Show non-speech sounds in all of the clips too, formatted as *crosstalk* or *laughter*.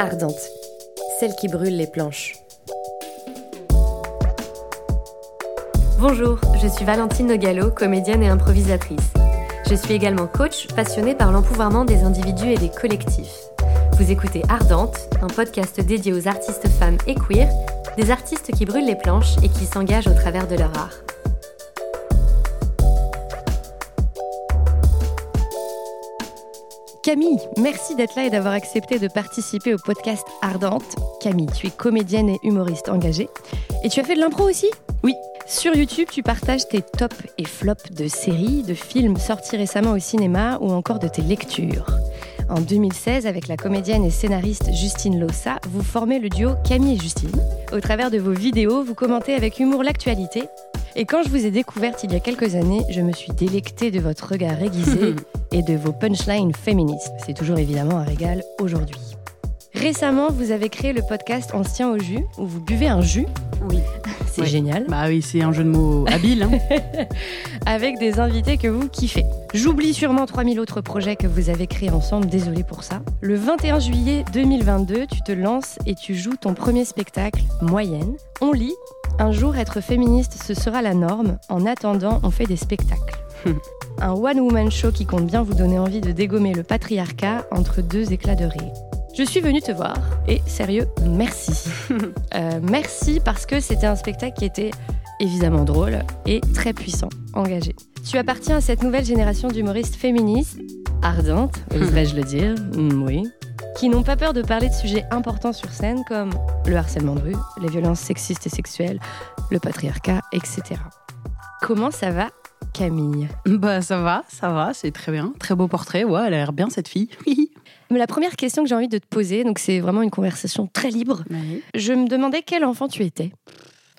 ardente, celle qui brûle les planches. Bonjour, je suis Valentine Nogalo, comédienne et improvisatrice. Je suis également coach passionnée par l'empouvoirment des individus et des collectifs. Vous écoutez Ardente, un podcast dédié aux artistes femmes et queer, des artistes qui brûlent les planches et qui s'engagent au travers de leur art. Camille, merci d'être là et d'avoir accepté de participer au podcast Ardente. Camille, tu es comédienne et humoriste engagée. Et tu as fait de l'impro aussi? Oui. Sur YouTube, tu partages tes tops et flops de séries, de films sortis récemment au cinéma ou encore de tes lectures. En 2016, avec la comédienne et scénariste Justine Lossa, vous formez le duo Camille et Justine. Au travers de vos vidéos, vous commentez avec humour l'actualité. Et quand je vous ai découverte il y a quelques années, je me suis délectée de votre regard aiguisé *laughs* et de vos punchlines féministes. C'est toujours évidemment un régal aujourd'hui. Récemment, vous avez créé le podcast On se tient au jus, où vous buvez un jus. Oui. *laughs* C'est Ouais. génial. Bah oui, c'est un jeu de mots *laughs* habile. hein. avec des invités que vous kiffez. J'oublie sûrement 3000 autres projets que vous avez créés ensemble, désolé pour ça. Le 21 juillet 2022, tu te lances et tu joues ton premier spectacle, Moyenne. On lit Un jour être féministe, ce sera la norme. En attendant, on fait des spectacles. *laughs* Un one-woman show qui compte bien vous donner envie de dégommer le patriarcat entre deux éclats de rire. Je suis venue te voir et sérieux, merci. *laughs* Euh, merci parce que c'était un spectacle qui était évidemment drôle et très puissant, engagé. Tu appartiens à cette nouvelle génération d'humoristes féministes, ardentes, *laughs* oserais-je le dire, Mm, oui, qui n'ont pas peur de parler de sujets importants sur scène comme le harcèlement de rue, les violences sexistes et sexuelles, le patriarcat, etc. Comment ça va, Camille? Bah ça va, ça va, c'est très bien. Très beau portrait, ouais, elle a l'air bien cette fille. *laughs* La première question que j'ai envie de te poser, donc c'est vraiment une conversation très libre, je me demandais quel enfant tu étais.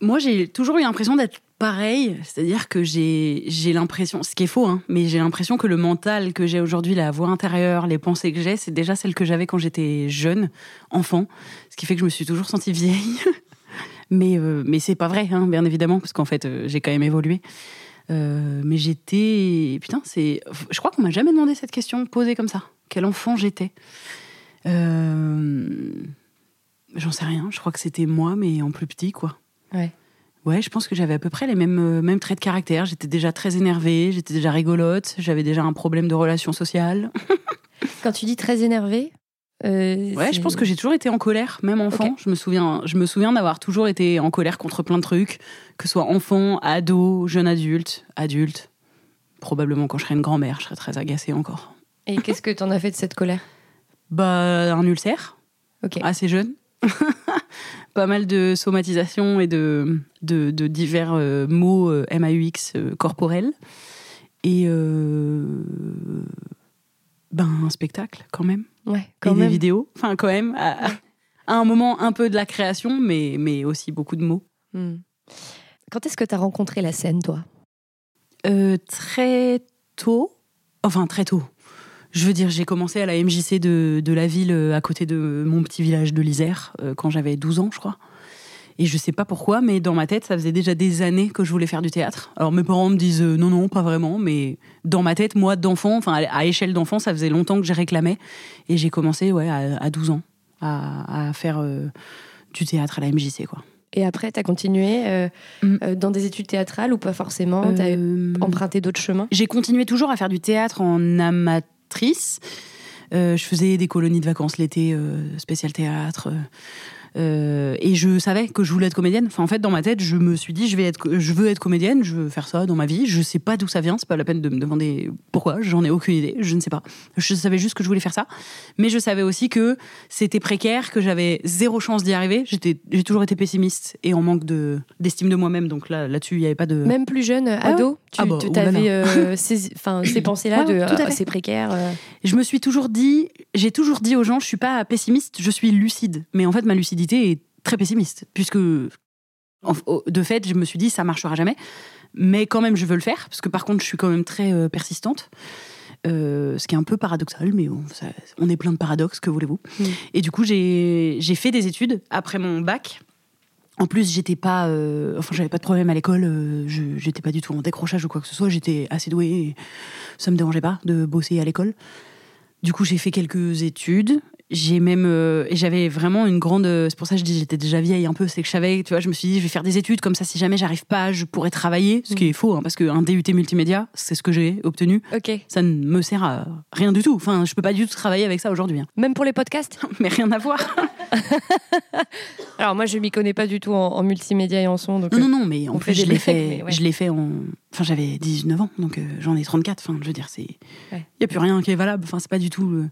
Moi, j'ai toujours eu l'impression d'être pareil, c'est-à-dire que j'ai j'ai l'impression, ce qui est faux, hein, mais j'ai l'impression que le mental que j'ai aujourd'hui, la voix intérieure, les pensées que j'ai, c'est déjà celle que j'avais quand j'étais jeune, enfant, ce qui fait que je me suis toujours sentie vieille. *laughs* mais euh, mais c'est pas vrai, hein, bien évidemment, parce qu'en fait, euh, j'ai quand même évolué. Euh, mais j'étais. Putain, c'est. Je crois qu'on m'a jamais demandé cette question posée comme ça. Quel enfant j'étais Euh, J'en sais rien. Je crois que c'était moi, mais en plus petit, quoi. Ouais. Ouais, je pense que j'avais à peu près les mêmes, euh, mêmes traits de caractère. J'étais déjà très énervée, j'étais déjà rigolote, j'avais déjà un problème de relation sociale. *laughs* Quand tu dis très énervé, euh, Ouais, je pense que j'ai toujours été en colère, même enfant. Je me souviens, je me souviens d'avoir toujours été en colère contre plein de trucs, que ce soit enfant, ado, jeune adulte, adulte. Probablement quand je serais une grand-mère, je serais très agacée encore. Et qu'est-ce que t'en as fait de cette colère? Bah, un ulcère, Ok. assez jeune. *laughs* Pas mal de somatisation et de, de, de divers euh, mots euh, MAUX euh, corporels. Et euh, ben, un spectacle quand même. Ouais, et quand des même. vidéos. Enfin, quand même. À, à un moment, un peu de la création, mais, mais aussi beaucoup de mots. Hmm. Quand est-ce que t'as rencontré la scène, toi? Euh, très tôt, enfin très tôt. Je veux dire, j'ai commencé à la MJC de, de la ville euh, à côté de mon petit village de l'Isère euh, quand j'avais 12 ans, je crois. Et je sais pas pourquoi, mais dans ma tête, ça faisait déjà des années que je voulais faire du théâtre. Alors mes parents me disent euh, non, non, pas vraiment, mais dans ma tête, moi, d'enfant, enfin à échelle d'enfant, ça faisait longtemps que j'ai réclamé. Et j'ai commencé, ouais, à, à 12 ans, à, à faire euh, du théâtre à la MJC, quoi. Et après, t'as continué euh, Mm. dans des études théâtrales ou pas forcément? T'as Euh, emprunté d'autres chemins? J'ai continué toujours à faire du théâtre en amatrice. Euh, je faisais des colonies de vacances l'été, euh, spécial théâtre. Euh, et je savais que je voulais être comédienne. Enfin, en fait, dans ma tête, je me suis dit, je vais être, je veux être comédienne, je veux faire ça dans ma vie. Je sais pas d'où ça vient, c'est pas la peine de me demander pourquoi. J'en ai aucune idée, je ne sais pas. Je savais juste que je voulais faire ça, mais je savais aussi que c'était précaire, que j'avais zéro chance d'y arriver. J'ai toujours été pessimiste et en manque de d'estime de moi-même. Donc là, là-dessus, il y avait pas de. Même plus jeune, ado, tu Ah bah, t'avais euh, *laughs* ces, pensées-là Ouais, de ouais, tout à fait. c'est précaire. euh. Je me suis toujours dit, j'ai toujours dit aux gens, je suis pas pessimiste, je suis lucide. Mais en fait, ma lucidité est très pessimiste, puisque de fait, je me suis dit, ça marchera jamais. Mais quand même, je veux le faire, parce que par contre, je suis quand même très euh, persistante. Euh, ce qui est un peu paradoxal, mais ça- on est plein de paradoxes, que voulez-vous Mm. Et du coup, j'ai fait des études après mon bac. En plus, j'étais pas, euh, enfin, j'avais pas de problème à l'école. euh, j'étais pas du tout en décrochage ou quoi que ce soit. J'étais assez douée. Et ça me dérangeait pas de bosser à l'école. Du coup, j'ai fait quelques études. J'ai même euh, et j'avais vraiment une grande euh, c'est pour ça que je dis j'étais déjà vieille un peu c'est que je savais tu vois je me suis dit je vais faire des études comme ça si jamais j'arrive pas je pourrais travailler ce qui Mm. est faux hein, parce qu'un DUT multimédia c'est ce que j'ai obtenu Ok. ça ne me sert à rien du tout enfin je peux pas du tout travailler avec ça aujourd'hui hein. Même pour les podcasts *laughs* mais rien à voir *laughs* Alors moi, je m'y connais pas du tout en, en multimédia et en son. Donc, non non non mais en plus je l'ai fait ouais. je l'ai fait en enfin j'avais 19 ans donc euh, j'en ai 34 enfin je veux dire c'est il Ouais. y a plus rien qui est valable. Enfin c'est pas du tout euh,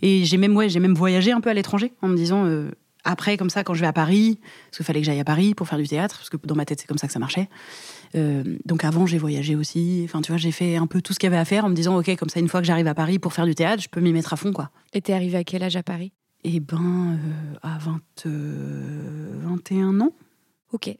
et j'ai même ouais j'ai même voyagé un peu à l'étranger en me disant euh, après comme ça quand je vais à Paris parce qu'il fallait que j'aille à Paris pour faire du théâtre parce que dans ma tête c'est comme ça que ça marchait. Euh, donc avant j'ai voyagé aussi. Enfin tu vois j'ai fait un peu tout ce qu'il y avait à faire en me disant ok comme ça une fois que j'arrive à Paris pour faire du théâtre je peux m'y mettre à fond quoi. Et t'es arrivé à quel âge à Paris? Et ben à 20 euh, 21 ans. Ok.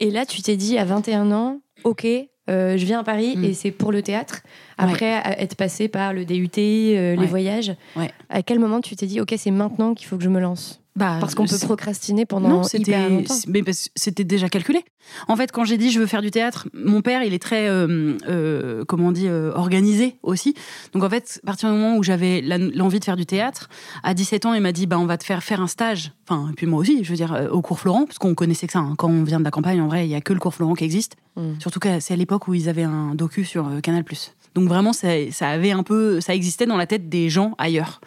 Et là, tu t'es dit à 21 ans, ok, euh, je viens à Paris Mm. et c'est pour le théâtre. Après être passé par le DUT, euh, les voyages. Ouais. À quel moment tu t'es dit, ok, c'est maintenant qu'il faut que je me lance? Bah, Parce qu'on peut procrastiner pendant Non, hyper longtemps. mais c'était déjà calculé. En fait, quand j'ai dit je veux faire du théâtre, mon père, il est très euh, euh, comment on dit euh, organisé aussi. Donc en fait, à partir du moment où j'avais l'envie de faire du théâtre, à 17 ans, il m'a dit bah on va te faire faire un stage. Enfin, et puis moi aussi, je veux dire au cours Florent parce qu'on connaissait que ça hein. quand on vient de la campagne en vrai, il y a que le cours Florent qui existe. Mm. Surtout que c'est à l'époque où ils avaient un docu sur Canal+. Donc vraiment ça, ça avait un peu ça existait dans la tête des gens ailleurs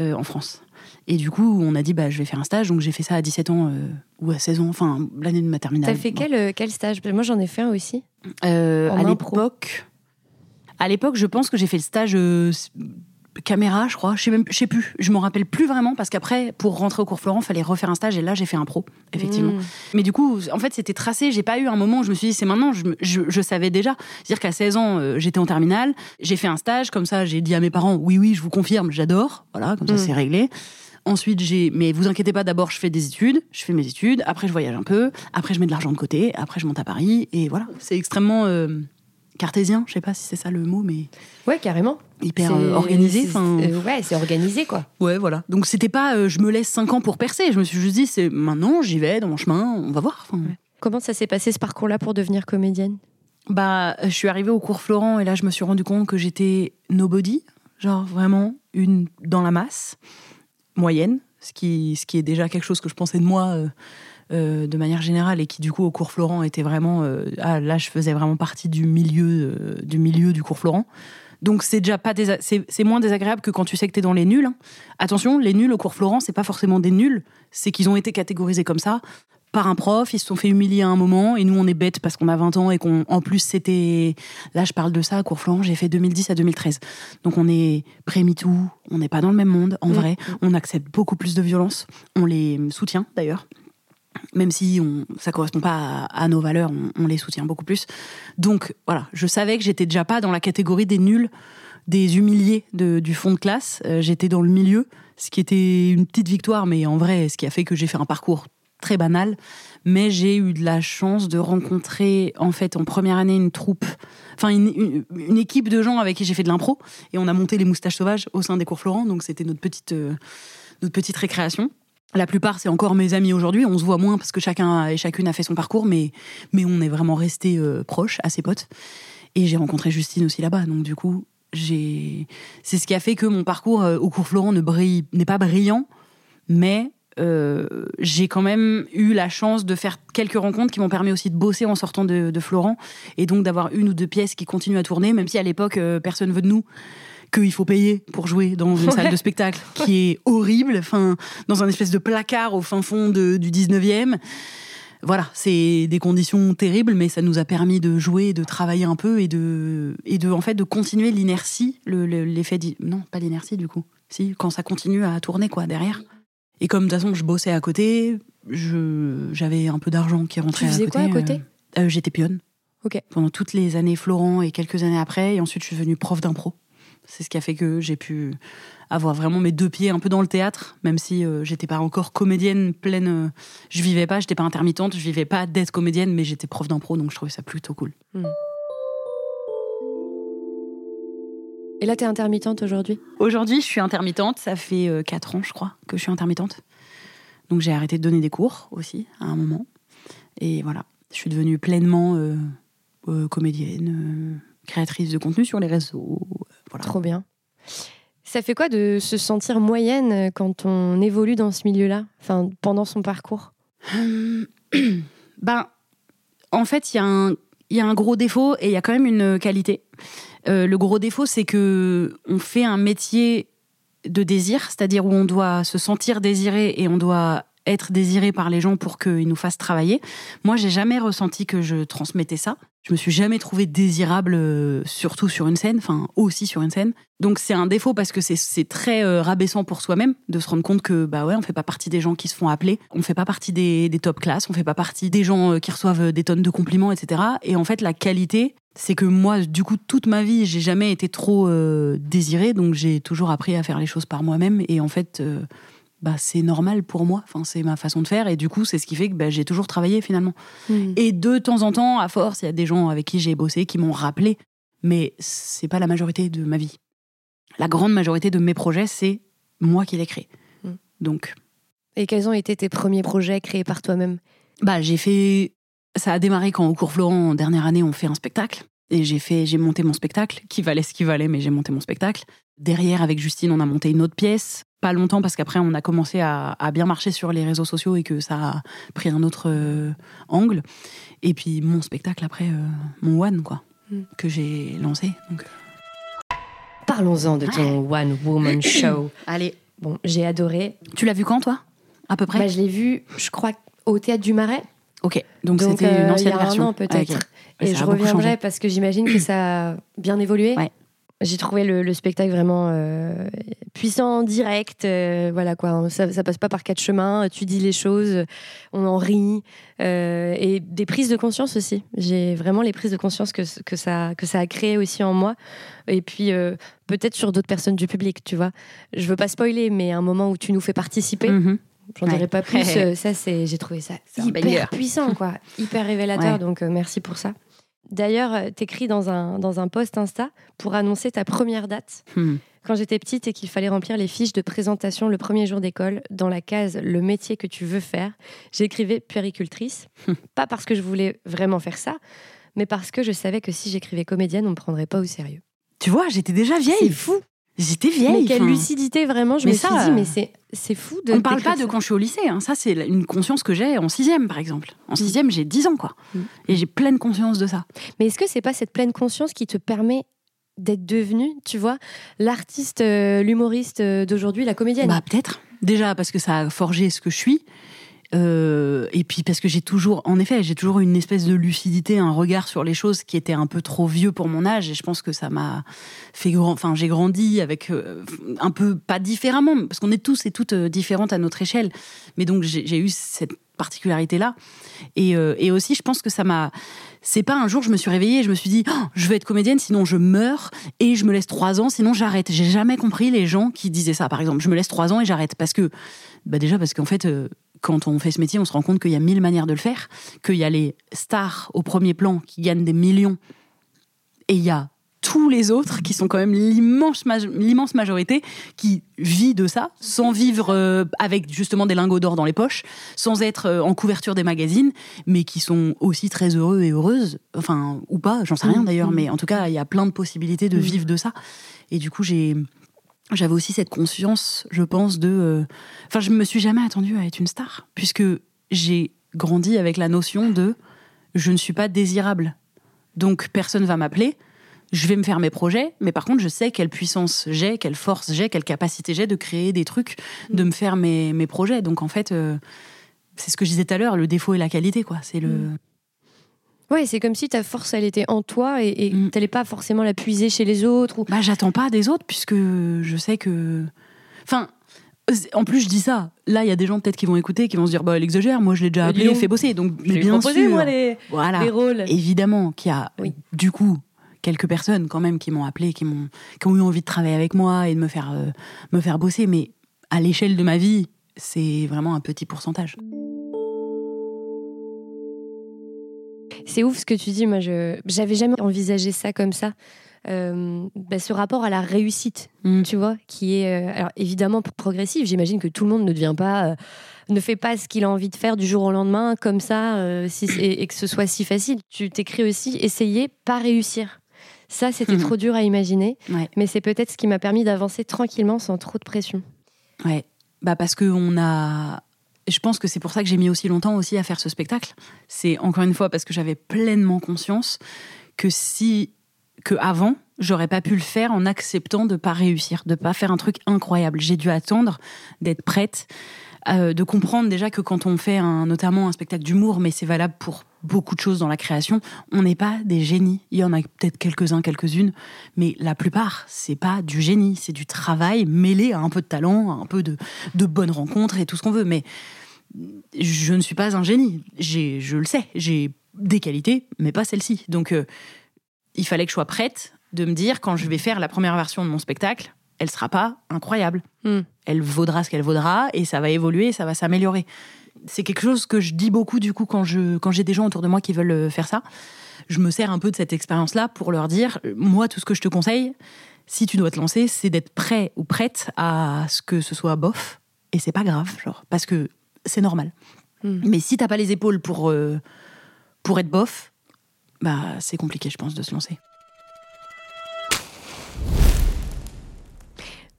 euh, en France. Et du coup, on a dit, bah, je vais faire un stage. Donc, j'ai fait ça à 17 ans euh, ou à 16 ans, enfin, l'année de ma terminale. T'as fait Bon. quel, euh, quel stage? Moi, j'en ai fait un aussi. Euh, À l'époque, à l'époque, je pense que j'ai fait le stage euh, caméra, je crois. Je sais même, je sais plus. Je m'en rappelle plus vraiment parce qu'après, pour rentrer au cours Florent, fallait refaire un stage. Et là, j'ai fait un pro, effectivement. Mm. Mais du coup, en fait, c'était tracé. J'ai pas eu un moment où je me suis dit, c'est maintenant. Je, je, je savais déjà. C'est-à-dire qu'à 16 ans, euh, j'étais en terminale. J'ai fait un stage. Comme ça, j'ai dit à mes parents, oui, oui, je vous confirme, j'adore. Voilà, comme ça, Mm. c'est réglé. Ensuite, j'ai. Mais vous inquiétez pas, d'abord, je fais des études. Je fais mes études. Après, je voyage un peu. Après, je mets de l'argent de côté. Après, je monte à Paris. Et voilà. C'est extrêmement euh, cartésien. Je sais pas si c'est ça le mot, mais Ouais, carrément. hyper euh, organisé. Enfin, euh, ouais, c'est organisé, quoi. ouais, voilà. Donc, c'était pas euh, je me laisse 5 ans pour percer. Je me suis juste dit, c'est maintenant, j'y vais dans mon chemin. On va voir. Comment ça s'est passé ce parcours-là pour devenir comédienne? Bah, je suis arrivée au cours Florent et là, je me suis rendu compte que j'étais nobody, genre vraiment une dans la masse, moyenne, ce qui, ce qui est déjà quelque chose que je pensais de moi euh, euh, de manière générale et qui, du coup, au cours Florent était vraiment. euh, ah, là, je faisais vraiment partie du milieu, du, milieu du cours Florent. Donc, c'est déjà pas désa- c'est c'est moins désagréable que quand tu sais que t'es dans les nuls. hein. Attention, les nuls au cours Florent, c'est pas forcément des nuls, c'est qu'ils ont été catégorisés comme ça par un prof, ils se sont fait humilier à un moment, et nous on est bêtes parce qu'on a 20 ans et qu'on, en plus c'était, là je parle de ça à cours Florent, j'ai fait 2010 à 2013. Donc on est pré-MeToo, on n'est pas dans le même monde, en Mm. vrai, on accepte beaucoup plus de violence, on les soutient d'ailleurs. Même si on, ça correspond pas à, à nos valeurs, on, on les soutient beaucoup plus. Donc voilà, je savais que j'étais déjà pas dans la catégorie des nuls, des humiliés de- du fond de classe. Euh, j'étais dans le milieu, ce qui était une petite victoire, mais en vrai, ce qui a fait que j'ai fait un parcours très banal. Mais j'ai eu de la chance de rencontrer, en fait, en première année, une troupe, enfin, une, équipe de gens avec qui j'ai fait de l'impro. Et on a monté les moustaches sauvages au sein des cours Florent. Donc, c'était notre petite, euh, notre petite récréation. La plupart, c'est encore mes amis aujourd'hui. On se voit moins parce que chacun et chacune a fait son parcours, mais, mais on est vraiment restés euh, proches, assez potes. Et j'ai rencontré Justine aussi là-bas. Donc, du coup, j'ai. C'est ce qui a fait que mon parcours euh, au cours Florent ne brille, n'est pas brillant, mais euh, j'ai quand même eu la chance de faire quelques rencontres qui m'ont permis aussi de bosser en sortant de, de Florent et donc d'avoir une ou deux pièces qui continuent à tourner, même si à l'époque euh, personne veut de nous qu'il faut payer pour jouer dans une salle de spectacle qui est horrible, enfin dans un espèce de placard au fin fond de- du 19e. Voilà, c'est des conditions terribles, mais ça nous a permis de jouer, de travailler un peu et de, et de en fait, de continuer l'inertie, le- le- l'effet. non, pas l'inertie du coup. Si, quand ça continue à tourner quoi derrière. Et comme de toute façon, je bossais à côté, j'avais un peu d'argent qui rentrait Tu faisais à côté. quoi à côté euh, euh, J'étais pionne. Ok. Pendant toutes les années Florent et quelques années après. Et ensuite, je suis devenue prof d'impro. C'est ce qui a fait que j'ai pu avoir vraiment mes deux pieds un peu dans le théâtre, même si euh, j'étais pas encore comédienne pleine. euh, je vivais pas, j'étais pas intermittente, je vivais pas d'être comédienne, mais j'étais prof d'impro, donc je trouvais ça plutôt cool. Et là, t'es intermittente aujourd'hui? Aujourd'hui, je suis intermittente. Ça fait 4 ans, je crois, que je suis intermittente. Donc j'ai arrêté de donner des cours aussi à un moment. Et voilà, je suis devenue pleinement euh, euh, comédienne, euh, créatrice de contenu sur les réseaux. euh, voilà. Trop bien. Ça fait quoi de se sentir moyenne quand on évolue dans ce milieu-là, enfin pendant son parcours? *clears throat* Ben, en fait, il y, a un- il y a un gros défaut et il y a quand même une qualité. Euh, le gros défaut, c'est que on fait un métier de désir, c'est-à-dire où on doit se sentir désiré et on doit être désiré par les gens pour qu'ils nous fassent travailler. Moi, j'ai jamais ressenti que je transmettais ça. Je me suis jamais trouvée désirable, euh, surtout sur une scène, enfin aussi sur une scène. Donc c'est un défaut parce que c'est- très euh, rabaissant pour soi-même de se rendre compte que bah ouais, on fait pas partie des gens qui se font appeler, on fait pas partie des, top classes, on fait pas partie des gens euh, qui reçoivent des tonnes de compliments, etc. Et en fait, la qualité, c'est que moi, du coup, toute ma vie, j'ai jamais été trop désirée, donc j'ai toujours appris à faire les choses par moi-même. Et en fait, bah, c'est normal pour moi. Enfin, c'est ma façon de faire. Et du coup, c'est ce qui fait que bah, j'ai toujours travaillé finalement. Et de temps en temps, à force, il y a des gens avec qui j'ai bossé qui m'ont rappelé. Mais c'est pas la majorité de ma vie. La grande majorité de mes projets, c'est moi qui les crée. Mm. Donc, Et quels ont été tes premiers projets créés par toi-même? Bah, j'ai fait. Ça a démarré quand au cours Florent, en dernière année, on fait un spectacle. Et j'ai fait, j'ai monté mon spectacle, qui valait ce qui valait, mais j'ai monté mon spectacle. Derrière, avec Justine, on a monté une autre pièce. Pas longtemps, parce qu'après, on a commencé à, à bien marcher sur les réseaux sociaux et que ça a pris un autre euh, angle. Et puis, mon spectacle, après, euh, mon One, quoi, Mm. que j'ai lancé. Donc, Parlons-en de ton One Woman *clears throat* Show. allez. Bon, j'ai adoré. Tu l'as vu quand, toi? À peu près? Bah, je l'ai vu, je crois, au théâtre du Marais. Ok, donc, c'était euh, une ancienne il y a un version. an, peut-être. Ah, Et ça je reviendrai parce que j'imagine que ça a bien évolué. Ouais. J'ai trouvé le, le spectacle vraiment euh, puissant, direct. euh, voilà quoi, ça, ça passe pas par quatre chemins. Tu dis les choses, on en rit euh, et des prises de conscience aussi. J'ai vraiment les prises de conscience que, que ça que ça a créé aussi en moi. Et puis euh, peut-être sur d'autres personnes du public, tu vois. Je veux pas spoiler, mais un moment où tu nous fais participer. Mhm. J'en Ouais. dirai pas plus. *laughs* ça, c'est, j'ai trouvé ça hyper puissant, quoi, hyper révélateur. Ouais. Donc, merci pour ça. D'ailleurs, euh, t'écris dans un dans un post Insta pour annoncer ta première date. Hmm. Quand j'étais petite et qu'il fallait remplir les fiches de présentation le premier jour d'école, dans la case le métier que tu veux faire, j'écrivais puéricultrice. pas parce que je voulais vraiment faire ça, mais parce que je savais que si j'écrivais comédienne, on me prendrait pas au sérieux. Tu vois, j'étais déjà C'est vieille. fou. J'étais vieille. mais quelle lucidité vraiment. Je Mais me ça, suis dit, euh, mais c'est c'est fou de. On ne parle pas de quand je suis au lycée. hein. Ça, c'est une conscience que j'ai en sixième, par exemple. En sixième, j'ai 10 ans, quoi. Mm. Et j'ai pleine conscience de ça. Mais est-ce que c'est pas cette pleine conscience qui te permet d'être devenue, tu vois, l'artiste, euh, l'humoriste euh, d'aujourd'hui, la comédienne? Bah, peut-être. Déjà, parce que ça a forgé ce que je suis. Euh, et puis parce que j'ai toujours, en effet, j'ai toujours une espèce de lucidité, un regard sur les choses qui était un peu trop vieux pour mon âge. Et je pense que ça m'a fait grand. Enfin, j'ai grandi avec euh, un peu pas différemment, parce qu'on est tous et toutes euh, différentes à notre échelle. Mais donc j'ai eu cette particularité là. Et, aussi, je pense que ça m'a. C'est pas un jour je me suis réveillée et je me suis dit Oh, je veux être comédienne sinon je meurs et je me laisse trois ans sinon j'arrête. J'ai jamais compris les gens qui disaient ça. Par exemple, je me laisse trois ans et j'arrête parce que bah déjà parce qu'en fait quand on fait ce métier, on se rend compte qu'il y a mille manières de le faire, qu'il y a les stars au premier plan qui gagnent des millions et il y a tous les autres qui sont quand même l'immense maj- l'immense majorité qui vit de ça sans vivre euh, avec justement des lingots d'or dans les poches sans être euh, en couverture des magazines mais qui sont aussi très heureux et heureuses enfin ou pas j'en sais rien Mhm. d'ailleurs Mhm. mais en tout cas il y a plein de possibilités de Mhm. vivre de ça et du coup j'ai j'avais aussi cette conscience je pense de euh, enfin je me suis jamais attendue à être une star puisque j'ai grandi avec la notion de je ne suis pas désirable donc personne va m'appeler je vais me faire mes projets, mais par contre, je sais quelle puissance j'ai, quelle force j'ai, quelle capacité j'ai de créer des trucs, de me faire mes, mes projets. Donc en fait, euh, c'est ce que je disais tout à l'heure, le défaut et la qualité, quoi. C'est le. Mm. Ouais, c'est comme si ta force, elle était en toi et, et Mm. t'allais pas forcément la puiser chez les autres. Ou... Bah, j'attends pas des autres puisque je sais que. Enfin. En plus, je dis ça. Là, il y a des gens peut-être qui vont écouter, qui vont se dire, bah, elle exagère. Moi, je l'ai déjà appelé, fait bosser. Donc, ai bien proposé, sûr. moi, les, Voilà. les rôles. évidemment qu'il y a Oui. du coup quelques personnes quand même qui m'ont appelé, qui m'ont qui ont eu envie de travailler avec moi et de me faire euh, me faire bosser, mais à l'échelle de ma vie, c'est vraiment un petit pourcentage. C'est ouf ce que tu dis. Moi, je j'avais jamais envisagé ça comme ça. Euh, bah, ce rapport à la réussite, Mm. tu vois, qui est euh, alors évidemment progressif. J'imagine que tout le monde ne devient pas, euh, ne fait pas ce qu'il a envie de faire du jour au lendemain comme ça, si, et, et que ce soit si facile. Tu t'écris aussi essayer, pas réussir. Ça, c'était Mhm. trop dur à imaginer, Ouais. mais c'est peut-être ce qui m'a permis d'avancer tranquillement sans trop de pression. Ouais, bah parce que on a. Je pense que c'est pour ça que j'ai mis aussi longtemps aussi à faire ce spectacle. C'est encore une fois parce que j'avais pleinement conscience que si que avant j'aurais pas pu le faire en acceptant de pas réussir, de pas faire un truc incroyable. J'ai dû attendre d'être prête, de comprendre déjà que quand on fait un, notamment un spectacle d'humour, mais c'est valable pour beaucoup de choses dans la création, on n'est pas des génies. Il y en a peut-être quelques-uns, quelques-unes, mais la plupart, c'est pas du génie, c'est du travail mêlé à un peu de talent, à un peu de, de bonnes rencontres et tout ce qu'on veut. Mais je ne suis pas un génie. Je le sais, j'ai des qualités, mais pas celle-ci. Donc, euh, il fallait que je sois prête de me dire quand je vais faire la première version de mon spectacle, elle sera pas incroyable. Hmm. Elle vaudra ce qu'elle vaudra et ça va évoluer, ça va s'améliorer. C'est quelque chose que je dis beaucoup du coup quand je quand j'ai des gens autour de moi qui veulent euh, faire ça. Je me sers un peu de cette expérience-là pour leur dire euh, moi tout ce que je te conseille, si tu dois te lancer, c'est d'être prêt ou prête à ce que ce soit bof et c'est pas grave, genre parce que c'est normal. Hmm. Mais si t'as pas les épaules pour euh, pour être bof, bah c'est compliqué, je pense, de se lancer.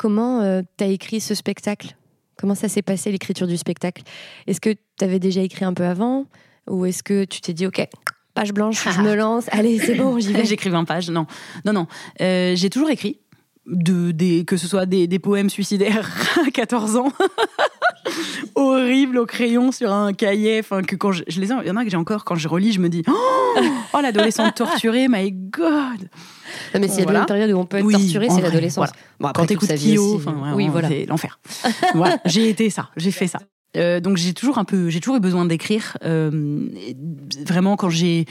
Comment euh, t'as écrit ce spectacle? Comment ça s'est passé l'écriture du spectacle? Est-ce que t'avais déjà écrit un peu avant? Ou est-ce que tu t'es dit, ok, page blanche, je me *laughs* lance, allez, c'est bon, j'y vais? J'écris 20 pages, non. Non, non. Euh, j'ai toujours écrit, de, des, que ce soit des, des poèmes suicidaires *laughs* à 14 ans, *laughs* *laughs* horribles au crayon sur un cahier, enfin, que quand je, je les ai, il y en a que j'ai encore, quand je relis, je me dis, oh, oh, l'adolescente *laughs* torturée, my god! Non, mais s'il y a Voilà. de une période où on peut être Oui, torturé, c'est l'adolescence. voilà. Bon, après, quand t'écoutes sa vie Kyo, aussi. enfin, ouais, oui, voilà. c'est l'enfer. voilà, j'ai été ça, j'ai fait ça. Euh, donc j'ai toujours un peu, j'ai toujours eu besoin d'écrire. euh, vraiment quand j'ai,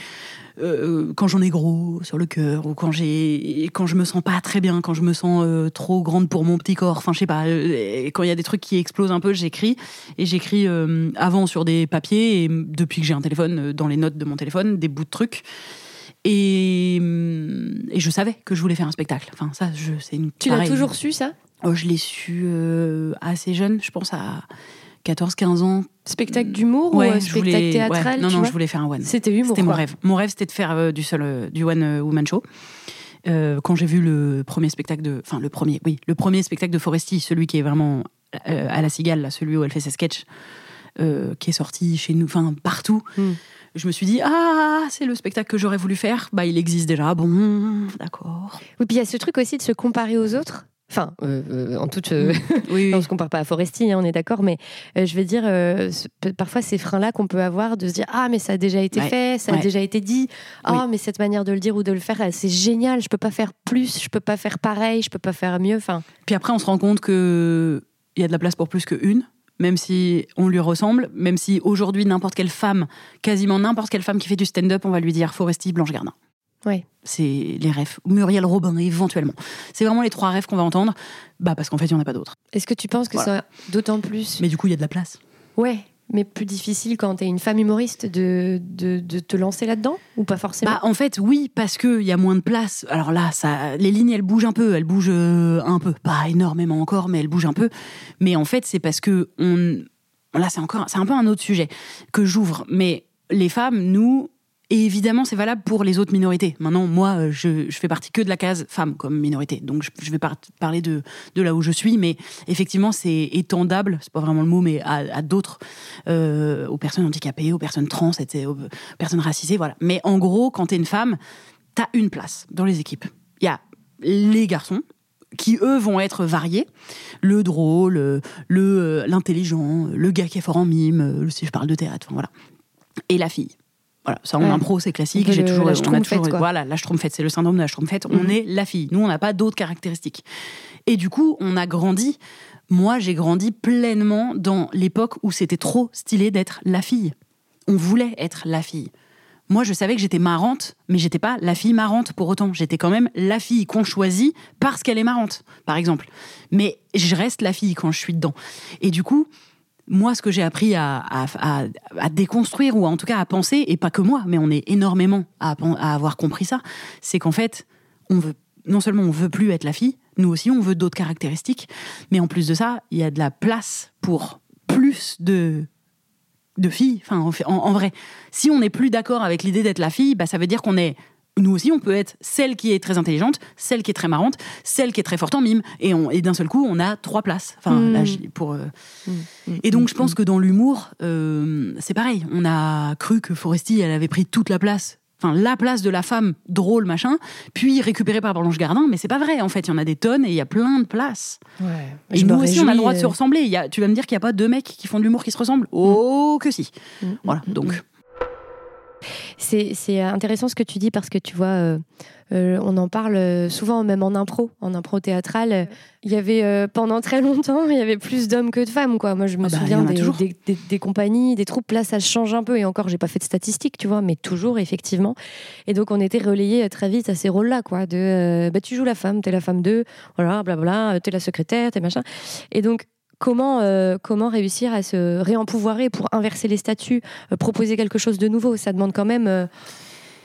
euh, quand j'en ai gros sur le cœur ou quand j'ai, quand je me sens pas très bien, quand je me sens euh, trop grande pour mon petit corps. Enfin je sais pas. euh, quand il y a des trucs qui explosent un peu, j'écris et j'écris euh, avant sur des papiers et depuis que j'ai un téléphone, euh, dans les notes de mon téléphone, des bouts de trucs. Et, et je savais que je voulais faire un spectacle. Enfin, ça, je, c'est une. Tu l'as toujours su, ça? Oh, je l'ai su euh, assez jeune, je pense à 14-15 ans. Spectacle d'humour Ouais, ou euh, je spectacle voulais- théâtral ouais, Non, non, je voulais faire un one. C'était humour. C'était mon rêve. Mon rêve, c'était de faire euh, du seul, euh, du one woman show. Quand j'ai vu le premier spectacle de, enfin le premier, oui, le premier spectacle de Foresti, celui qui est vraiment à la cigale, là, celui où elle fait ses sketchs, qui est sorti chez nous, enfin partout. Hmm. Je me suis dit ah c'est le spectacle que j'aurais voulu faire. Bah il existe déjà. Bon d'accord. Oui, puis il y a ce truc aussi de se comparer aux autres. Enfin, euh, euh, en toute. euh, Oui. on se compare pas à Foresti, hein, on est d'accord, mais euh, je veux dire, parfois ces freins-là qu'on peut avoir de se dire ah mais ça a déjà été Ouais, fait, ça a déjà été dit, ah mais cette manière de le dire ou de le faire, c'est génial, je peux pas faire plus, je peux pas faire pareil, je peux pas faire mieux. Enfin, Puis après, on se rend compte que il y a de la place pour plus qu'une, même si on lui ressemble, même si aujourd'hui, n'importe quelle femme, quasiment n'importe quelle femme qui fait du stand-up, on va lui dire Foresti, Blanche Gardin. Ouais. C'est les rêves. Muriel Robin, éventuellement. C'est vraiment les trois rêves qu'on va entendre, bah parce qu'en fait, il n'y en a pas d'autres. est-ce que tu penses que Voilà. c'est d'autant plus, Mais du coup, il y a de la place. ouais, mais plus difficile quand t'es une femme humoriste de, de, de te lancer là-dedans ou pas forcément Bah, en fait, oui, parce qu'il y a moins de place. Alors là, ça, les lignes, elles bougent un peu. Elles bougent euh, un peu. Pas énormément encore, mais elles bougent un peu. Mais en fait, c'est parce que on. Là, c'est encore. C'est un peu un autre sujet que j'ouvre. Mais les femmes, nous. Et évidemment, c'est valable pour les autres minorités. Maintenant, moi, euh, je, fais partie que de la case femme comme minorité. Donc, je, vais par- parler de, là où je suis. Mais effectivement, c'est étendable, c'est pas vraiment le mot, mais à, d'autres, euh, aux personnes handicapées, aux personnes trans, aux personnes racisées, voilà. Mais en gros, quand t'es une femme, t'as une place dans les équipes. Il y a les garçons qui eux vont être variés, le drôle, le euh, l'intelligent, le gars qui est fort en mime, si je parle de théâtre, voilà, et la fille. Voilà, ça en Ouais. impro c'est classique. J'ai toujours, la on a toujours, quoi. voilà, la schtroumpfette, c'est le syndrome de la schtroumpfette. On est la fille. Nous, on n'a pas d'autres caractéristiques. Et du coup, on a grandi. Moi, j'ai grandi pleinement dans l'époque où c'était trop stylé d'être la fille. On voulait être la fille. Moi, je savais que j'étais marrante, mais j'étais pas la fille marrante pour autant. J'étais quand même la fille qu'on choisit parce qu'elle est marrante, par exemple. Mais je reste la fille quand je suis dedans. Et du coup, moi, ce que j'ai appris à, à- à- déconstruire, ou en tout cas à penser, et pas que moi, mais on est énormément à, avoir compris ça, c'est qu'en fait, on veut, non seulement on veut plus être la fille, nous aussi on veut d'autres caractéristiques, mais en plus de ça, il y a de la place pour plus de de filles. Enfin, en- en vrai, si on n'est plus d'accord avec l'idée d'être la fille, bah, ça veut dire qu'on est nous aussi, on peut être celle qui est très intelligente, celle qui est très marrante, celle qui est très forte en mime. Et, d'un seul coup, on a trois places. Enfin, Mm. là, pour, euh, Mm. Et donc, je pense que dans l'humour, euh, c'est pareil. On a cru que Foresti, elle avait pris toute la place. Enfin, la place de la femme drôle, machin, puis récupérée par Blanche Gardin. Mais c'est pas vrai, en fait. Il y en a des tonnes et il y a plein de places. Ouais. Et Je nous aussi, on a le droit de se euh, ressembler. Il y a, tu vas me dire qu'il n'y a pas deux mecs qui font de l'humour qui se ressemblent Oh, que si. mm, Voilà, mm, donc. C'est intéressant ce que tu dis parce que tu vois, euh, euh, on en parle euh, souvent même en impro, en impro théâtrale. Il y avait euh, pendant très longtemps, *laughs* il y avait plus d'hommes que de femmes. Quoi. Moi, je me Ah bah, souviens des, des- des- des compagnies, des troupes. Là, ça change un peu. Et encore, j'ai pas fait de statistiques, tu vois, mais toujours effectivement. Et donc, on était relayés très vite à ces rôles-là, quoi. De, bah, tu joues la femme, t'es la femme d'eux, voilà, blablabla, t'es la secrétaire, t'es machin. Et donc. Comment, euh, comment réussir à se réempouvoirer pour inverser les statuts, euh, proposer quelque chose de nouveau Ça demande quand même euh,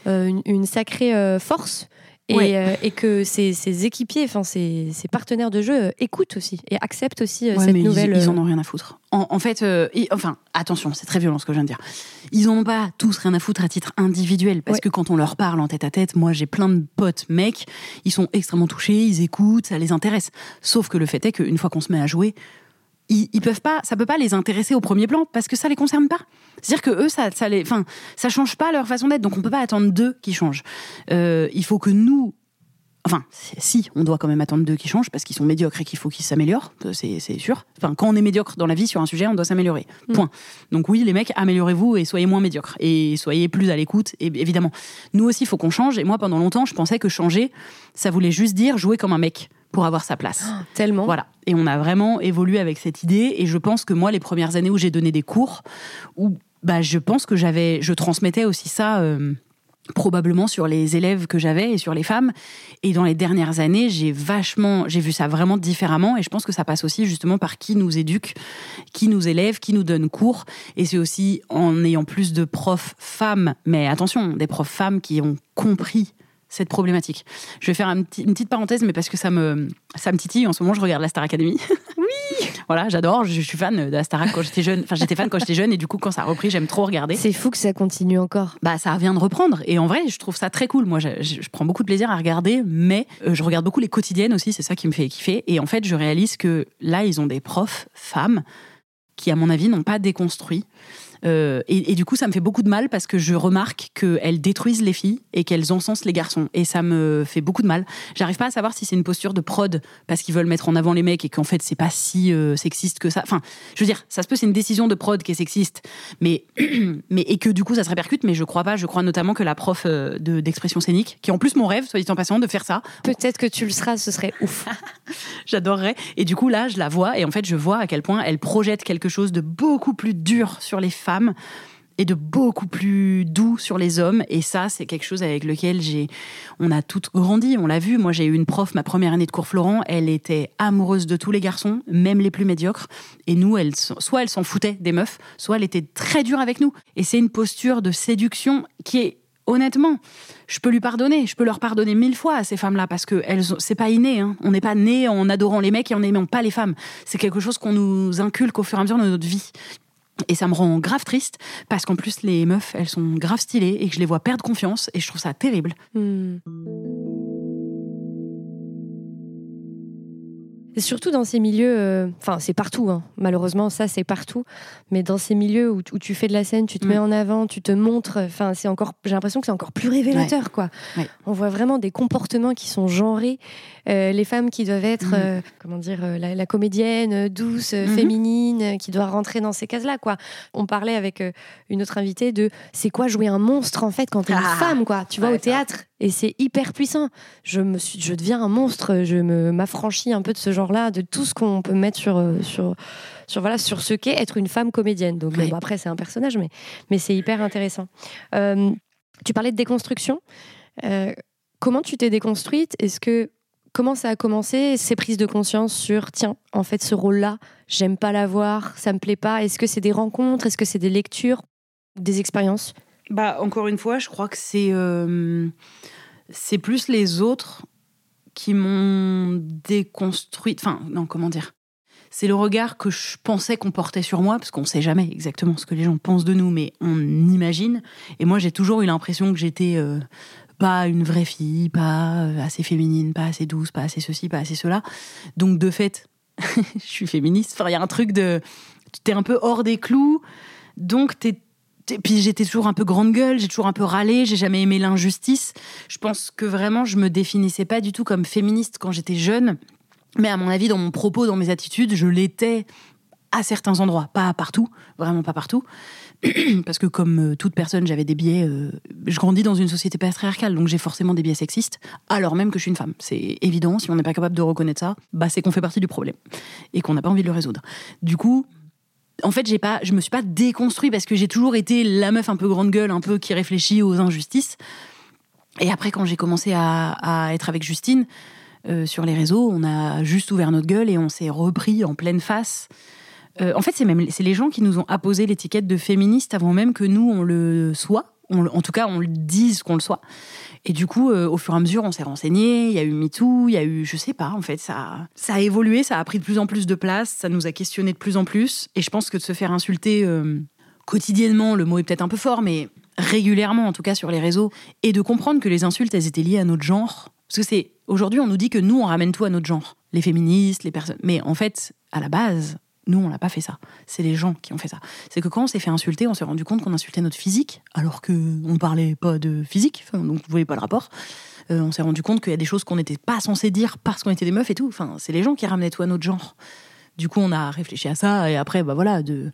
une, une sacrée force et, Ouais. et que ses, ses équipiers, enfin ses, ses partenaires de jeu écoutent aussi et acceptent aussi Ouais, cette mais ils- nouvelle. Ils, euh, en ont rien à foutre. En, en fait, et- enfin, attention, c'est très violent ce que je viens de dire. Ils en ont pas tous rien à foutre à titre individuel, parce Ouais. que quand on leur parle en tête à tête, moi j'ai plein de potes mecs, ils sont extrêmement touchés, ils écoutent, ça les intéresse. Sauf que le fait est qu'une fois qu'on se met à jouer, ils, ils peuvent pas, ça peut pas les intéresser au premier plan parce que ça les concerne pas. C'est-à-dire que eux, ça, ça les, enfin, ça change pas leur façon d'être, donc on peut pas attendre d'eux qui changent. Euh, il faut que nous, Enfin, si, on doit quand même attendre d'eux qui changent parce qu'ils sont médiocres et qu'il faut qu'ils s'améliorent, c'est sûr. Enfin, quand on est médiocre dans la vie sur un sujet, on doit s'améliorer. Mm. Point. Donc oui, les mecs, améliorez-vous et soyez moins médiocres et soyez plus à l'écoute. Et évidemment, nous aussi, il faut qu'on change. Et moi, pendant longtemps, je pensais que changer, ça voulait juste dire jouer comme un mec pour avoir sa place. tellement. Voilà. Et on a vraiment évolué avec cette idée. Et je pense que moi, les premières années où j'ai donné des cours, où bah, je pense que j'avais, je transmettais aussi ça. euh, probablement sur les élèves que j'avais et sur les femmes et dans les dernières années j'ai vachement j'ai vu ça vraiment différemment et je pense que ça passe aussi justement par qui nous éduque qui nous élève qui nous donne cours et c'est aussi en ayant plus de profs femmes mais attention des profs femmes qui ont compris cette problématique. Je vais faire une petite parenthèse, mais parce que ça me, ça me titille. En ce moment, je regarde la Star Academy. *laughs* Voilà, j'adore. Je, je suis fan de la Star Academy quand j'étais jeune. Enfin, j'étais fan quand j'étais jeune, et du coup, quand ça a repris, j'aime trop regarder. C'est fou que ça continue encore. Bah, ça revient de reprendre. Et en vrai, je trouve ça très cool. Moi, je, je- je prends beaucoup de plaisir à regarder, mais euh, je regarde beaucoup les quotidiennes aussi. C'est ça qui me fait kiffer. Et en fait, je réalise que là, ils ont des profs femmes qui, à mon avis, n'ont pas déconstruit. Euh, et, et du coup, ça me fait beaucoup de mal parce que je remarque qu'elles détruisent les filles et qu'elles encensent les garçons. Et ça me fait beaucoup de mal. J'arrive pas à savoir si c'est une posture de prod parce qu'ils veulent mettre en avant les mecs et qu'en fait, c'est pas si euh, sexiste que ça. Enfin, je veux dire, ça se peut, c'est une décision de prod qui est sexiste, mais, *clears throat* mais et que du coup, ça se répercute. Mais je crois pas. Je crois notamment que la prof euh, de- d'expression scénique, qui est en plus mon rêve, soit dit en passant, de faire ça, Peut-être que tu le seras, ce serait ouf. *laughs* J'adorerais. Et du coup, là, je la vois et en fait, je vois à quel point elle projette quelque chose de beaucoup plus dur sur les femmes et de beaucoup plus doux sur les hommes. Et ça, c'est quelque chose avec lequel j'ai, on a toutes grandi. On l'a vu. Moi, j'ai eu une prof ma première année de cours Florent. Elle était amoureuse de tous les garçons, même les plus médiocres. Et nous, elle, soit elle s'en foutait des meufs, soit elle était très dure avec nous. Et c'est une posture de séduction qui est honnêtement, je peux lui pardonner, je peux leur pardonner mille fois à ces femmes-là parce que elles, c'est pas inné. hein. On n'est pas né en adorant les mecs et en n'aimant pas les femmes. C'est quelque chose qu'on nous inculque au fur et à mesure de notre vie. Et ça me rend grave triste parce qu'en plus les meufs, elles sont grave stylées et que je les vois perdre confiance et je trouve ça terrible. Hmm. Et surtout dans ces milieux, euh, enfin c'est partout, hein. malheureusement ça c'est partout, mais dans ces milieux où, où tu fais de la scène, tu te Mm. mets en avant, tu te montres, enfin c'est encore, j'ai l'impression que c'est encore plus révélateur quoi. Ouais. On voit vraiment des comportements qui sont genrés, Euh, les femmes qui doivent être, Mm. euh, comment dire, euh, la, la comédienne douce, Mhm. féminine, qui doit rentrer dans ces cases-là quoi. On parlait avec une autre invitée de c'est quoi jouer un monstre en fait quand t'es Ah. une femme quoi, tu Ouais, au théâtre et c'est hyper puissant je me suis, je deviens un monstre, je me m'affranchis un peu de ce genre-là, de tout ce qu'on peut mettre sur sur sur voilà sur ce qu'est être une femme comédienne. Donc Oui. bon, après c'est un personnage, mais mais c'est hyper intéressant. Euh, tu parlais de déconstruction. Euh, comment tu t'es déconstruite? Est-ce que comment ça a commencé ces prises de conscience sur tiens en fait ce rôle-là j'aime pas l'avoir, ça me plaît pas. Est-ce que c'est des rencontres? Est-ce que c'est des lectures, des expériences? Bah encore une fois, je crois que c'est euh, plus les autres qui m'ont déconstruite. Enfin non, comment dire? C'est le regard que je pensais qu'on portait sur moi, parce qu'on ne sait jamais exactement ce que les gens pensent de nous, mais on imagine. Et moi, j'ai toujours eu l'impression que j'étais euh, pas une vraie fille, pas euh, assez féminine, pas assez douce, pas assez ceci, pas assez cela. Donc de fait, *laughs* je suis féministe. Enfin, il y a un truc de, t'es un peu hors des clous, donc t'es puis j'étais toujours un peu grande gueule, j'ai toujours un peu râlé, j'ai jamais aimé l'injustice. Je pense que vraiment, je me définissais pas du tout comme féministe quand j'étais jeune. Mais à mon avis, dans mon propos, dans mes attitudes, je l'étais à certains endroits, pas partout, vraiment pas partout. *clears throat* Parce que comme euh, toute personne, j'avais des biais. Euh, je grandis dans une société patriarcale, donc j'ai forcément des biais sexistes, alors même que je suis une femme. C'est évident. Si on n'est pas capable de reconnaître ça, bah c'est qu'on fait partie du problème et qu'on n'a pas envie de le résoudre. Du coup, en fait, j'ai pas, je me suis pas déconstruit parce que j'ai toujours été la meuf un peu grande gueule, un peu qui réfléchit aux injustices. Et après, quand j'ai commencé à, être avec Justine euh, sur les réseaux, on a juste ouvert notre gueule et on s'est repris en pleine face euh, en fait, c'est même c'est les gens qui nous ont apposé l'étiquette de féministe avant même que nous on le soit. en tout cas, on le dise qu'on le soit. Et du coup, euh, au fur et à mesure, on s'est renseigné. Il y a eu MeToo, il y a eu, je sais pas, en fait, ça, ça a évolué, ça a pris de plus en plus de place, ça nous a questionné de plus en plus. Et je pense que de se faire insulter euh, quotidiennement, le mot est peut-être un peu fort, mais régulièrement, en tout cas sur les réseaux, et de comprendre que les insultes, elles étaient liées à notre genre. Parce que c'est aujourd'hui, on nous dit que nous, on ramène tout à notre genre, les féministes, les personnes. Mais en fait, à la base, nous, on n'a pas fait ça. C'est les gens qui ont fait ça. C'est que quand on s'est fait insulter, on s'est rendu compte qu'on insultait notre physique, alors qu'on ne parlait pas de physique, donc vous voyez pas le rapport. Euh, on s'est rendu compte qu'il y a des choses qu'on n'était pas censé dire parce qu'on était des meufs et tout. Enfin, c'est les gens qui ramenaient tout à notre genre. Du coup, on a réfléchi à ça et après, bah voilà, de,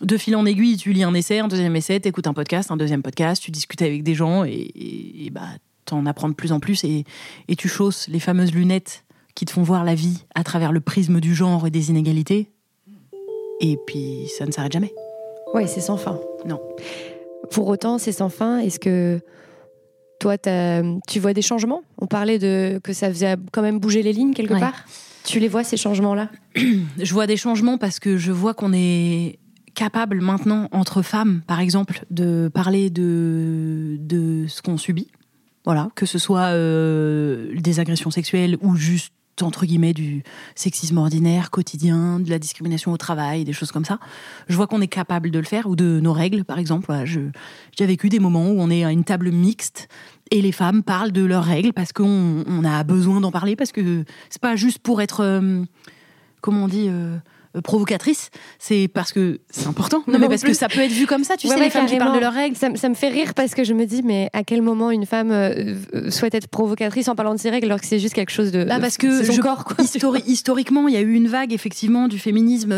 de fil en aiguille, tu lis un essai, un deuxième essai, écoutes un podcast, un deuxième podcast, tu discutes avec des gens et, et, et bah t'en apprends de plus en plus et, et tu chausses les fameuses lunettes qui te font voir la vie à travers le prisme du genre et des inégalités et puis, ça ne s'arrête jamais. Oui, c'est sans fin. Non. Pour autant, c'est sans fin. Est-ce que toi, tu vois des changements? On parlait de que ça faisait quand même bouger les lignes quelque part? Tu les vois, ces changements-là? *clears throat* Je vois des changements parce que je vois qu'on est capable maintenant, entre femmes, par exemple, de parler de, de ce qu'on subit. Voilà, que ce soit euh, des agressions sexuelles ou juste entre guillemets du sexisme ordinaire quotidien, de la discrimination au travail, des choses comme ça. Je vois qu'on est capable de le faire ou de nos règles par exemple. j'ai vécu des moments où on est à une table mixte et les femmes parlent de leurs règles parce qu'on a besoin d'en parler parce que c'est pas juste pour être euh, comment on dit euh, provocatrice, c'est parce que c'est important. Non, mais parce que ça peut être vu comme ça, tu sais, les femmes qui parlent de leurs règles. Ça, me fait rire parce que je me dis, mais à quel moment une femme euh, euh, souhaite être provocatrice en parlant de ses règles alors que c'est juste quelque chose de. Bah parce que son corps, historiquement, il y a eu une vague effectivement du féminisme,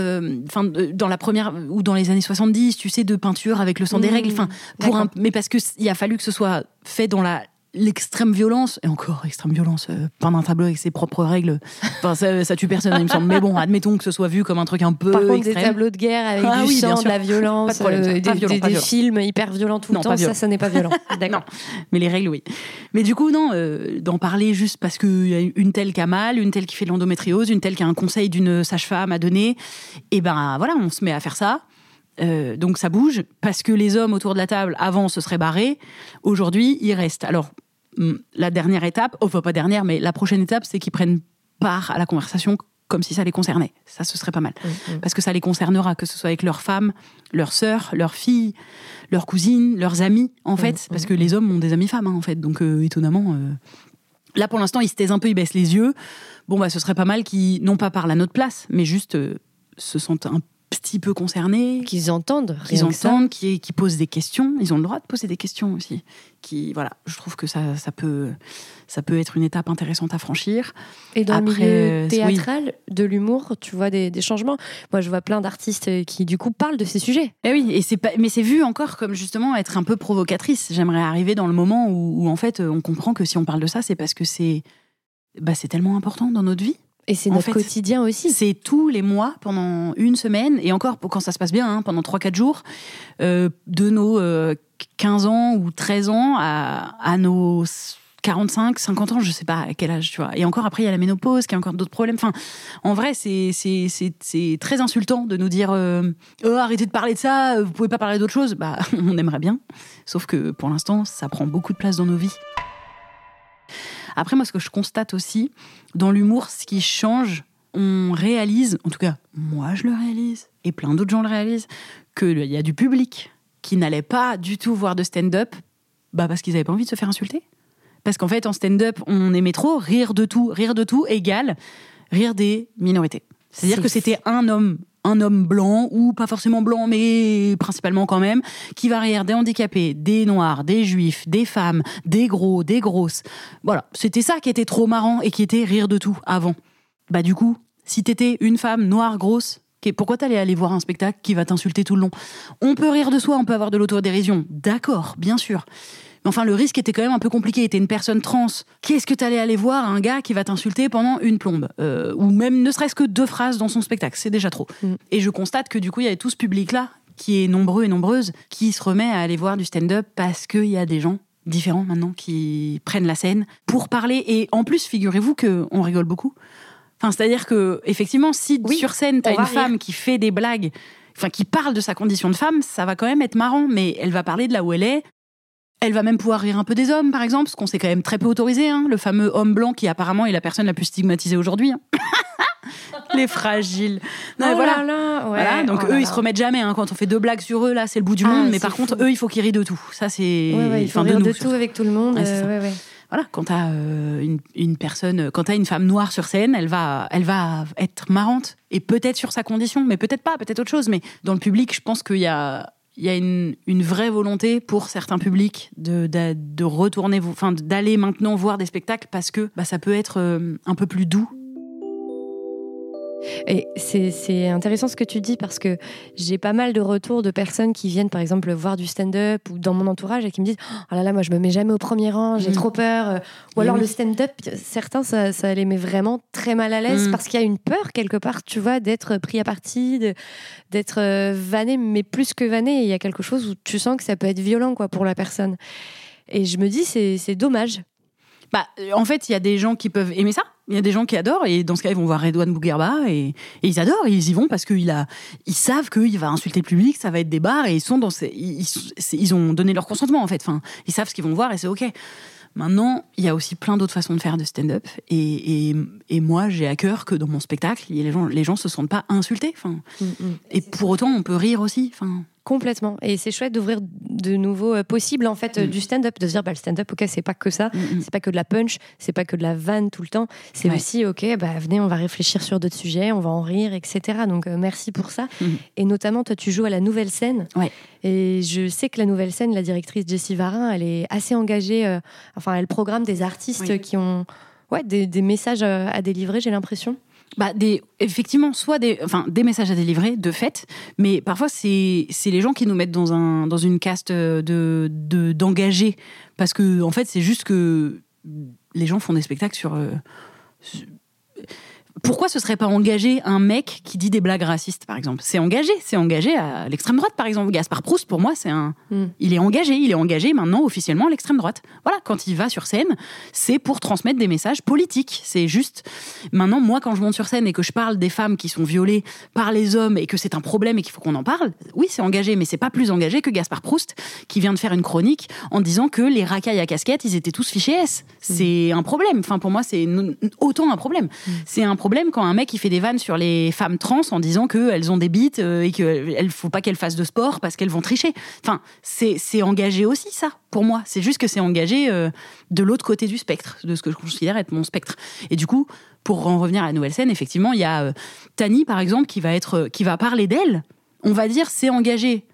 enfin dans la première ou dans les années 70, tu sais, de peinture avec le sang des mmh. règles. Enfin, pour un, mais parce que il a fallu que ce soit fait dans la l'extrême violence, et encore extrême violence, euh, peindre un tableau avec ses propres règles, enfin, ça, tue personne, il me semble. Mais bon, admettons que ce soit vu comme un truc un peu. Par contre, extrême. des tableaux de guerre avec ah du sang, de la violence, euh, des, films hyper violents tout le temps, ça, ça n'est pas violent. *laughs* non, mais les règles, oui. Mais du coup, non, euh, d'en parler juste parce qu'il y a une telle qui a mal, une telle qui fait de l'endométriose, une telle qui a un conseil d'une sage-femme à donner, et ben voilà, on se met à faire ça. Donc ça bouge parce que les hommes autour de la table avant se seraient barrés. Aujourd'hui, ils restent. Alors Mm, la dernière étape, enfin pas dernière, mais la prochaine étape, c'est qu'ils prennent part à la conversation comme si ça les concernait. Ça, ce serait pas mal. Mm, mm. Parce que ça les concernera, que ce soit avec leurs femmes, leurs sœurs, leurs filles, leurs cousines, leurs amis, en fait. parce que les hommes ont des amis femmes, hein, en fait. Donc, euh, étonnamment. Euh, là, pour l'instant, ils se taisent un peu, ils baissent les yeux. Bon, bah, ce serait pas mal qu'ils, non pas parlent à notre place, mais juste euh, se sentent un petit peu concernés. Qu'ils entendent. Qu'ils entendent, qui, qui, posent des questions. Ils ont le droit de poser des questions aussi. Qui, voilà, je trouve que ça, ça, peut, ça peut être une étape intéressante à franchir. Et dans le milieu théâtral, de l'humour, tu vois des, changements. Moi, je vois plein d'artistes qui, du coup, parlent de ces sujets. Eh oui, et pas, mais c'est vu encore comme justement être un peu provocatrice. J'aimerais arriver dans le moment où, où, en fait, on comprend que si on parle de ça, c'est parce que c'est, bah, c'est tellement important dans notre vie. Et c'est notre quotidien aussi. C'est tous les mois, pendant une semaine, et encore quand ça se passe bien, hein, pendant 3-4 jours, euh, de nos 15 euh, ans ou 13 ans à, à nos 45, 50 ans, je sais pas à quel âge, tu vois. Et encore après, il y a la ménopause, qui a encore d'autres problèmes. Enfin, en vrai, c'est, très insultant de nous dire euh, oh, arrêtez de parler de ça, vous pouvez pas parler d'autre chose. Bah, *laughs* on aimerait bien. Sauf que pour l'instant, ça prend beaucoup de place dans nos vies. Après, moi, ce que je constate aussi, dans l'humour, ce qui change, on réalise, en tout cas, moi je le réalise, et plein d'autres gens le réalisent, qu'il y a du public qui n'allait pas du tout voir de stand-up bah parce qu'ils n'avaient pas envie de se faire insulter. Parce qu'en fait, en stand-up, on aimait trop rire de tout. Rire de tout égale rire des minorités. C'est-à-dire C'est que c'était un homme, un homme blanc, ou pas forcément blanc, mais principalement quand même, qui va rire des handicapés, des noirs, des juifs, des femmes, des gros, des grosses. Voilà, c'était ça qui était trop marrant et qui était rire de tout avant. Bah du coup, si t'étais une femme noire, grosse, pourquoi t'allais aller voir un spectacle qui va t'insulter tout le long? On peut rire de soi, on peut avoir de l'autodérision, d'accord, bien sûr. Mais enfin, le risque était quand même un peu compliqué. T'es une personne trans. Qu'est-ce que t'allais aller voir un gars qui va t'insulter pendant une plombe Euh, Ou même ne serait-ce que deux phrases dans son spectacle? C'est déjà trop. Mm. Et je constate que du coup, il y avait tout ce public-là, qui est nombreux et nombreuses, qui se remet à aller voir du stand-up parce qu'il y a des gens différents maintenant qui prennent la scène pour parler. Et en plus, figurez-vous qu'on rigole beaucoup. Enfin, c'est-à-dire que, effectivement, si Oui, sur scène, t'as une rire. femme qui fait des blagues, enfin, qui parle de sa condition de femme, ça va quand même être marrant, mais elle va parler de là où elle est. Elle va même pouvoir rire un peu des hommes, par exemple, ce qu'on s'est quand même très peu autorisé, hein, le fameux homme blanc qui apparemment est la personne la plus stigmatisée aujourd'hui. hein. *laughs* Les fragiles. Non, Oh voilà. là là, ouais, Voilà, donc oh eux, là ils se remettent jamais. hein. Quand on fait deux blagues sur eux, là, c'est le bout du Ah, monde. Mais par contre, eux, il faut qu'ils rient de tout. Ça, c'est. Ouais, ouais, il faut enfin, rire de, nous, tout avec tout le monde. Euh. Voilà, quand t'as euh, une, une personne, quand t'as une femme noire sur scène, elle va, elle va être marrante et peut-être sur sa condition, mais peut-être pas, peut-être autre chose. Mais dans le public, je pense qu'il y a, il y a une, vraie volonté pour certains publics de retourner, enfin d'aller maintenant voir des spectacles parce que bah, ça peut être euh, un peu plus doux. Et c'est intéressant ce que tu dis parce que j'ai pas mal de retours de personnes qui viennent par exemple voir du stand-up ou dans mon entourage et qui me disent Oh là là, moi je me mets jamais au premier rang, j'ai Mm. trop peur. Euh, Ou alors oui. le stand-up, certains ça, ça les met vraiment très mal à l'aise Mm. parce qu'il y a une peur quelque part, tu vois, d'être pris à partie, d'être euh, vanné, mais plus que vanné. Il y a quelque chose où tu sens que ça peut être violent quoi pour la personne. Et je me dis, c'est c'est dommage. Bah, euh, en fait, il y a des gens qui peuvent aimer ça. Il y a des gens qui adorent et dans ce cas, ils vont voir Redouane Bouguerba et, et ils adorent. Ils y vont parce qu'ils a, ils savent qu'il va insulter le public, ça va être des bars et ils sont dans ces, ils, ont donné leur consentement en fait. Enfin, ils savent ce qu'ils vont voir et c'est ok. Maintenant, il y a aussi plein d'autres façons de faire de stand-up et, et, et moi, j'ai à cœur que dans mon spectacle, les gens, les gens se sentent pas insultés. Enfin, et pour autant, on peut rire aussi. Enfin, Complètement. Et c'est chouette d'ouvrir de nouveaux euh, possibles en fait euh, Mm. du stand-up, de se dire bah, le stand-up, ok, c'est pas que ça, mm, mm. c'est pas que de la punch, c'est pas que de la vanne tout le temps, c'est Ouais. aussi ok, bah venez, on va réfléchir sur d'autres sujets, on va en rire, etc. Donc euh, merci pour ça. Et notamment, toi, tu joues à la nouvelle scène. Ouais. Et je sais que la nouvelle scène, la directrice Jessie Varin, elle est assez engagée. euh, enfin, elle programme des artistes Oui. qui ont ouais, des, des messages à délivrer, j'ai l'impression. Bah, effectivement, soit des, messages à délivrer, de fait, mais parfois c'est les gens qui nous mettent dans, un, dans une caste de- d'engagés. parce que, en fait, c'est juste que les gens font des spectacles sur. euh, sur- pourquoi ce serait pas engagé un mec qui dit des blagues racistes, par exemple? C'est engagé, c'est engagé à l'extrême droite, par exemple. Gaspard Proust, pour moi, c'est un. Mm. Il est engagé, il est engagé maintenant officiellement à l'extrême droite. Voilà, quand il va sur scène, c'est pour transmettre des messages politiques. C'est juste. Maintenant, moi, quand je monte sur scène et que je parle des femmes qui sont violées par les hommes et que c'est un problème et qu'il faut qu'on en parle, oui, c'est engagé, mais c'est pas plus engagé que Gaspard Proust qui vient de faire une chronique en disant que les racailles à casquette, ils étaient tous fichés S. C'est un problème. Enfin, pour moi, c'est autant un problème. C'est un problème quand un mec il fait des vannes sur les femmes trans en disant qu'elles ont des bites euh, et qu'il faut pas qu'elles fassent de sport parce qu'elles vont tricher. Enfin, c'est engagé aussi, ça, pour moi. C'est juste que c'est engagé euh, de l'autre côté du spectre, de ce que je considère être mon spectre. Et du coup, pour en revenir à la nouvelle scène, effectivement, il y a euh, Tani, par exemple, qui va, être, qui va parler d'elle. On va dire c'est engagé.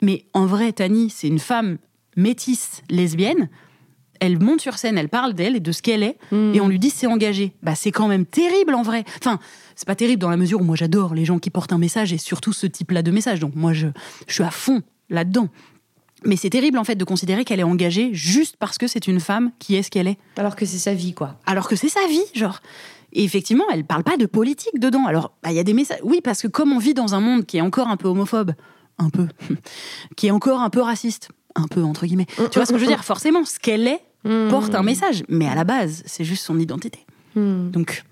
Mais en vrai, Tani, c'est une femme métisse, lesbienne. Elle monte sur scène, elle parle d'elle et de ce qu'elle est, Mm. et on lui dit c'est engagé. Bah c'est quand même terrible en vrai. Enfin, c'est pas terrible dans la mesure où moi j'adore les gens qui portent un message et surtout ce type-là de message. Donc moi je, je suis à fond là-dedans. Mais c'est terrible en fait de considérer qu'elle est engagée juste parce que c'est une femme qui est ce qu'elle est Alors que c'est sa vie, quoi. alors que c'est sa vie, genre. Et effectivement, elle parle pas de politique dedans. Alors, bah, il y a des messages. Oui, parce que comme on vit dans un monde qui est encore un peu homophobe, un peu, *laughs* qui est encore un peu raciste, un peu entre guillemets. Tu vois ce que je veux dire? Forcément, ce qu'elle est porte un message, mais à la base, c'est juste son identité. Mm. Donc,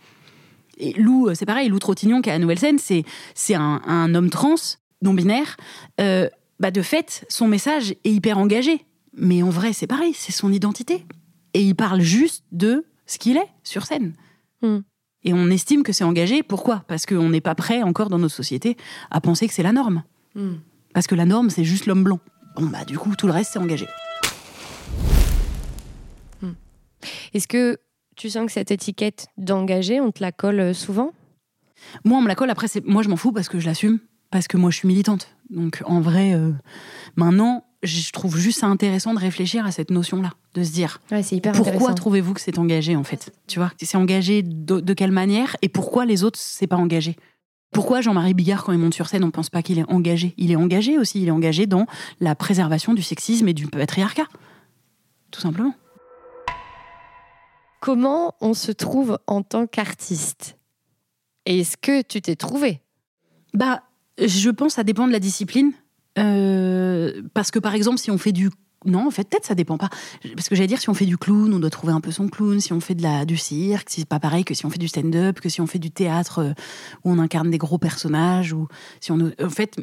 et Lou, euh, c'est pareil. Lou Trottignon, qui est à la Nouvelle Scène, c'est c'est un, un homme trans, non binaire. Euh, bah de fait, son message est hyper engagé. Mais en vrai, c'est pareil, c'est son identité. Et il parle juste de ce qu'il est sur scène. Hmm. Et on estime que c'est engagé. Pourquoi? Parce qu'on n'est pas prêt encore dans notre société à penser que c'est la norme. Parce que la norme, c'est juste l'homme blanc. Bon, bah du coup, tout le reste, c'est engagé. Est-ce que tu sens que cette étiquette d'engagé, on te la colle euh, souvent? Moi, on me la colle. Après, moi, je m'en fous parce que je l'assume. Parce que moi, je suis militante. Donc, en vrai, euh, maintenant, je trouve juste ça intéressant de réfléchir à cette notion-là. De se dire, pourquoi trouvez-vous que c'est engagé, en fait? Tu vois, c'est engagé de, quelle manière? Et pourquoi les autres, c'est pas engagé? Pourquoi Jean-Marie Bigard, quand il monte sur scène, on ne pense pas qu'il est engagé? Il est engagé aussi, il est engagé dans la préservation du sexisme et du patriarcat. Tout simplement. Comment on se trouve en tant qu'artiste? Est-ce que tu t'es trouvé? Bah, je pense que ça dépend de la discipline. Euh, parce que par exemple, si on fait du non, en fait, peut-être ça dépend pas. Parce que j'allais dire, si on fait du clown, on doit trouver un peu son clown. Si on fait de la, du cirque, c'est pas pareil que si on fait du stand-up, que si on fait du théâtre euh, où on incarne des gros personnages. Ou si on, en fait,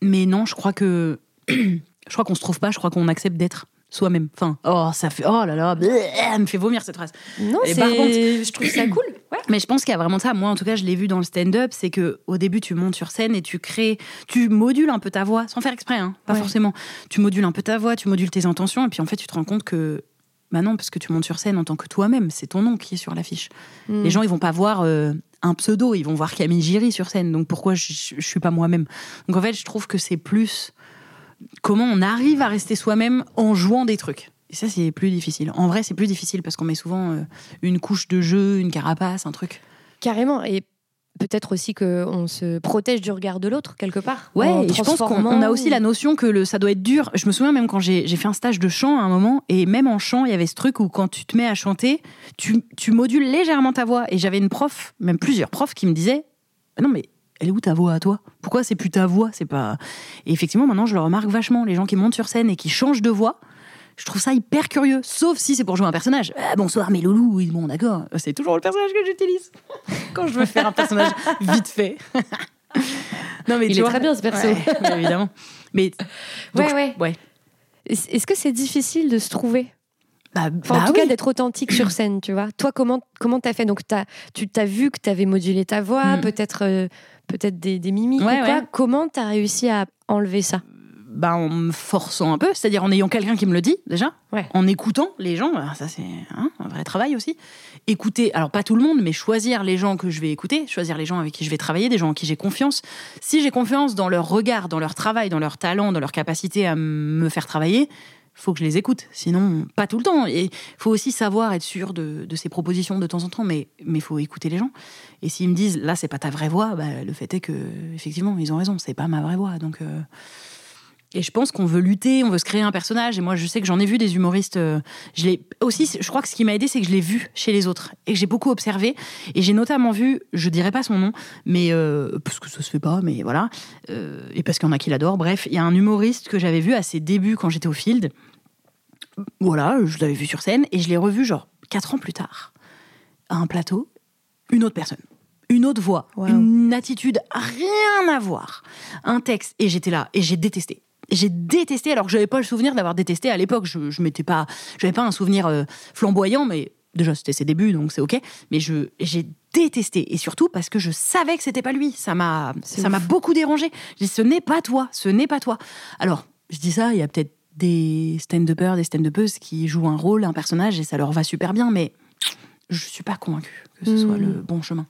mais non, je crois que *clears throat* je crois qu'on se trouve pas. Je crois qu'on accepte d'être soi-même. Enfin, oh, ça fait, oh là là, elle me fait vomir cette phrase. Non, c'est, je trouve ça cool. Mais je pense qu'il y a vraiment ça. Moi, en tout cas, je l'ai vu dans le stand-up, c'est que au début, tu montes sur scène et tu crées, tu modules un peu ta voix, sans faire exprès, hein, pas forcément. Tu modules un peu ta voix, tu modules tes intentions, et puis en fait, tu te rends compte que bah non, parce que tu montes sur scène en tant que toi-même, c'est ton nom qui est sur l'affiche. Hmm. Les gens, ils vont pas voir euh, un pseudo, ils vont voir Camille Giry sur scène. Donc pourquoi je, je, je suis pas moi-même? Donc en fait, je trouve que c'est plus comment on arrive à rester soi-même en jouant des trucs. Et ça, c'est plus difficile. En vrai, c'est plus difficile parce qu'on met souvent euh, une couche de jeu, une carapace, un truc. Carrément. Et peut-être aussi qu'on se protège du regard de l'autre quelque part. Ouais, je pense qu'on a aussi la notion que le, ça doit être dur. Je me souviens même quand j'ai fait un stage de chant à un moment, et même en chant, il y avait ce truc où quand tu te mets à chanter, tu, tu modules légèrement ta voix. Et j'avais une prof, même plusieurs profs, qui me disaient Non, mais elle est où ta voix à toi? Pourquoi c'est plus ta voix? C'est pas. Et effectivement, maintenant, je le remarque vachement. Les gens qui montent sur scène et qui changent de voix, je trouve ça hyper curieux. Sauf si c'est pour jouer un personnage. Ah, bonsoir, mes loulous. Oui, bon, d'accord. C'est toujours le personnage que j'utilise *laughs* quand je veux faire un personnage vite fait. *laughs* non, mais il est très bien ce perso. *laughs* évidemment. Mais ouais, ouais. ouais. Est-ce que c'est difficile de se trouver? Bah, en bah tout cas, d'être authentique sur scène, tu vois. Toi, comment comment t'as fait? Donc, as, tu t'as vu que t'avais modulé ta voix, mm. peut-être euh, peut-être des, des mimiques ou quoi. Comment t'as réussi à enlever ça bah, en me forçant un peu, c'est-à-dire en ayant quelqu'un qui me le dit déjà, en écoutant les gens, bah, ça c'est hein, un vrai travail aussi. Écouter, alors pas tout le monde, mais choisir les gens que je vais écouter, choisir les gens avec qui je vais travailler, des gens en qui j'ai confiance. Si j'ai confiance dans leur regard, dans leur travail, dans leur talent, dans leur capacité à me faire travailler, faut que je les écoute. Sinon, pas tout le temps. Et faut aussi savoir être sûr de, de ses propositions de temps en temps, mais il faut écouter les gens. Et s'ils me disent là, c'est pas ta vraie voix, bah, le fait est que effectivement, ils ont raison, c'est pas ma vraie voix. Donc euh, et je pense qu'on veut lutter, on veut se créer un personnage. Et moi, je sais que j'en ai vu des humoristes. Euh, je l'ai aussi. Je crois que ce qui m'a aidé, c'est que je l'ai vu chez les autres et que j'ai beaucoup observé. Et j'ai notamment vu, je dirais pas son nom, mais euh, parce que ça se fait pas, mais voilà. Euh, et parce qu'il y en a qui l'adorent. Bref, il y a un humoriste que j'avais vu à ses débuts quand j'étais au Field. Voilà, je l'avais vu sur scène et je l'ai revu genre quatre ans plus tard à un plateau, une autre personne une autre voix, une attitude, rien à voir, un texte. Et j'étais là, et j'ai détesté j'ai détesté, alors que j'avais pas le souvenir d'avoir détesté à l'époque. Je, je m'étais pas, j'avais pas un souvenir euh, flamboyant, mais déjà c'était ses débuts, donc c'est ok. Mais je, j'ai détesté, et surtout parce que je savais que c'était pas lui. Ça m'a, ça m'a beaucoup dérangé. Je dis, ce n'est pas toi, ce n'est pas toi. Alors, je dis ça, il y a peut-être des stand-uppers, des stand-uppeuses qui jouent un rôle, un personnage, et ça leur va super bien, mais je suis pas convaincue que ce soit le hmm. bon chemin.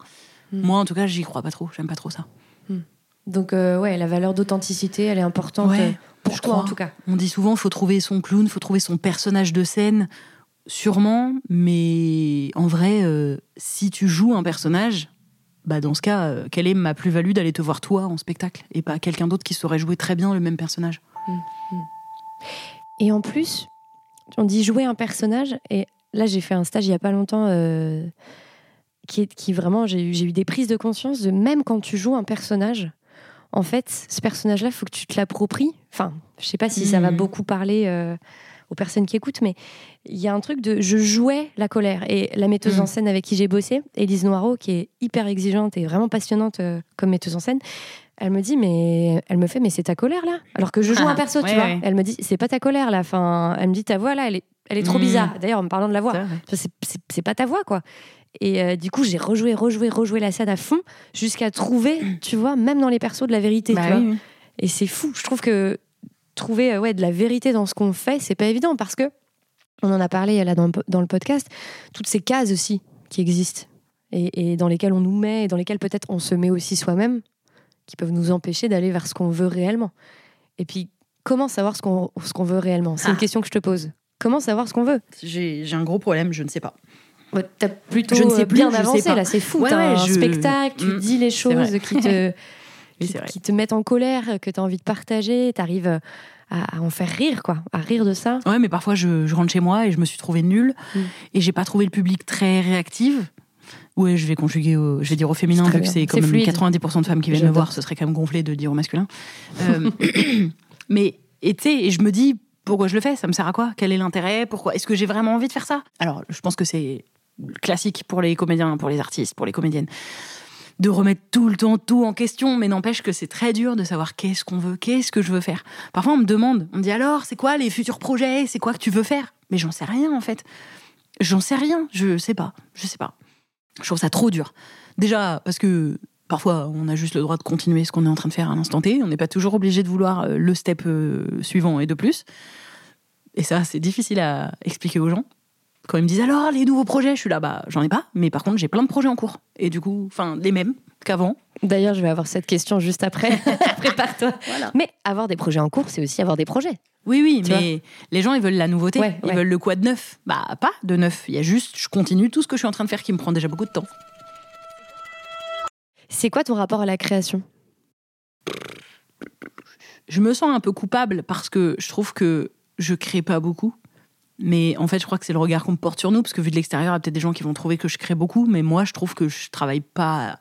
Hmm. Moi, en tout cas, j'y crois pas trop. J'aime pas trop ça. Hmm. Donc, euh, ouais, la valeur d'authenticité, elle est importante euh, pour toi, en tout cas. On dit souvent, faut trouver son clown, faut trouver son personnage de scène. Sûrement, mais en vrai, euh, si tu joues un personnage, bah dans ce cas, quelle est ma plus-value d'aller te voir toi en spectacle et pas quelqu'un d'autre qui saurait jouer très bien le même personnage mmh, mmh. Et en plus, on dit jouer un personnage, et là j'ai fait un stage il y a pas longtemps qui, qui vraiment, j'ai eu des prises de conscience de même quand tu joues un personnage, en fait, ce personnage-là, il faut que tu te l'appropries. Enfin, je sais pas si ça va hmm. beaucoup parler euh, aux personnes qui écoutent, mais il y a un truc de je jouais la colère. Et la metteuse en hmm. scène avec qui j'ai bossé, Elise Noireau, qui est hyper exigeante et vraiment passionnante euh, comme metteuse en scène, elle me dit, mais elle me fait, mais c'est ta colère là Alors que je joue un ah, perso, tu vois. Elle me dit, c'est pas ta colère là. Enfin, elle me dit, ta voix là, elle est, elle est trop hmm. bizarre. D'ailleurs, en parlant de la voix, c'est pas ta voix quoi. Et euh, du coup, j'ai rejoué, rejoué, rejoué la scène à fond jusqu'à trouver, *clears throat* tu vois, même dans les persos de la vérité. Bah Et c'est fou. Je trouve que trouver euh, ouais, de la vérité dans ce qu'on fait, c'est pas évident parce que on en a parlé là dans, dans le podcast, toutes ces cases aussi qui existent et, et dans lesquelles on nous met et dans lesquelles peut-être on se met aussi soi-même, qui peuvent nous empêcher d'aller vers ce qu'on veut réellement. Et puis, comment savoir ce qu'on ce qu'on veut réellement? C'est une Ah. question que je te pose. Comment savoir ce qu'on veut? J'ai j'ai un gros problème, je ne sais pas. T'as plutôt Je ne sais euh, plus, bien avancé là, c'est fou. Ouais, T'as ouais, un je- spectacle, tu Mm, dis les choses qui te, *laughs* qui, te mettent en colère, que tu as envie de partager, tu arrives à, en faire rire, quoi, à rire de ça. Ouais, mais parfois je, je rentre chez moi et je me suis trouvée nulle Mm. et j'ai pas trouvé le public très réactive. Ouais, je vais conjuguer, au, je vais dire au féminin vu que c'est quand C'est même fluide. 90% de femmes qui viennent me voir, ce serait quand même gonflé de dire au masculin. Euh, *coughs* mais et tu sais, et je me dis pourquoi je le fais, ça me sert à quoi? Quel est l'intérêt? Pourquoi? Est-ce que j'ai vraiment envie de faire ça? Alors, je pense que c'est classique pour les comédiens, pour les artistes, pour les comédiennes de remettre tout le temps tout en question, mais n'empêche que c'est très dur de savoir qu'est-ce qu'on veut, qu'est-ce que je veux faire. Parfois, on me demande, on me dit alors, c'est quoi les futurs projets? C'est quoi que tu veux faire? Mais j'en sais rien en fait. J'en sais rien, je sais pas, je sais pas. Je trouve ça trop dur. Déjà parce que parfois, on a juste le droit de continuer ce qu'on est en train de faire à l'instant T. On n'est pas toujours obligé de vouloir euh, le step euh, suivant et de plus. Et ça, c'est difficile à expliquer aux gens. Quand ils me disent alors les nouveaux projets, je suis là, bah j'en ai pas, mais par contre j'ai plein de projets en cours. Et du coup, enfin les mêmes qu'avant. D'ailleurs, je vais avoir cette question juste après. *laughs* Prépare-toi. Voilà. Mais avoir des projets en cours, c'est aussi avoir des projets. Oui, oui, Tu mais les gens ils veulent la nouveauté, Ouais, ils ouais. veulent le quoi de neuf. Bah pas de neuf, il y a juste je continue tout ce que je suis en train de faire qui me prend déjà beaucoup de temps. C'est quoi ton rapport à la création? Je me sens un peu coupable parce que je trouve que je crée pas beaucoup. Mais en fait, je crois que c'est le regard qu'on porte sur nous, parce que vu de l'extérieur, il y a peut-être des gens qui vont trouver que je crée beaucoup, mais moi, je trouve que je travaille pas,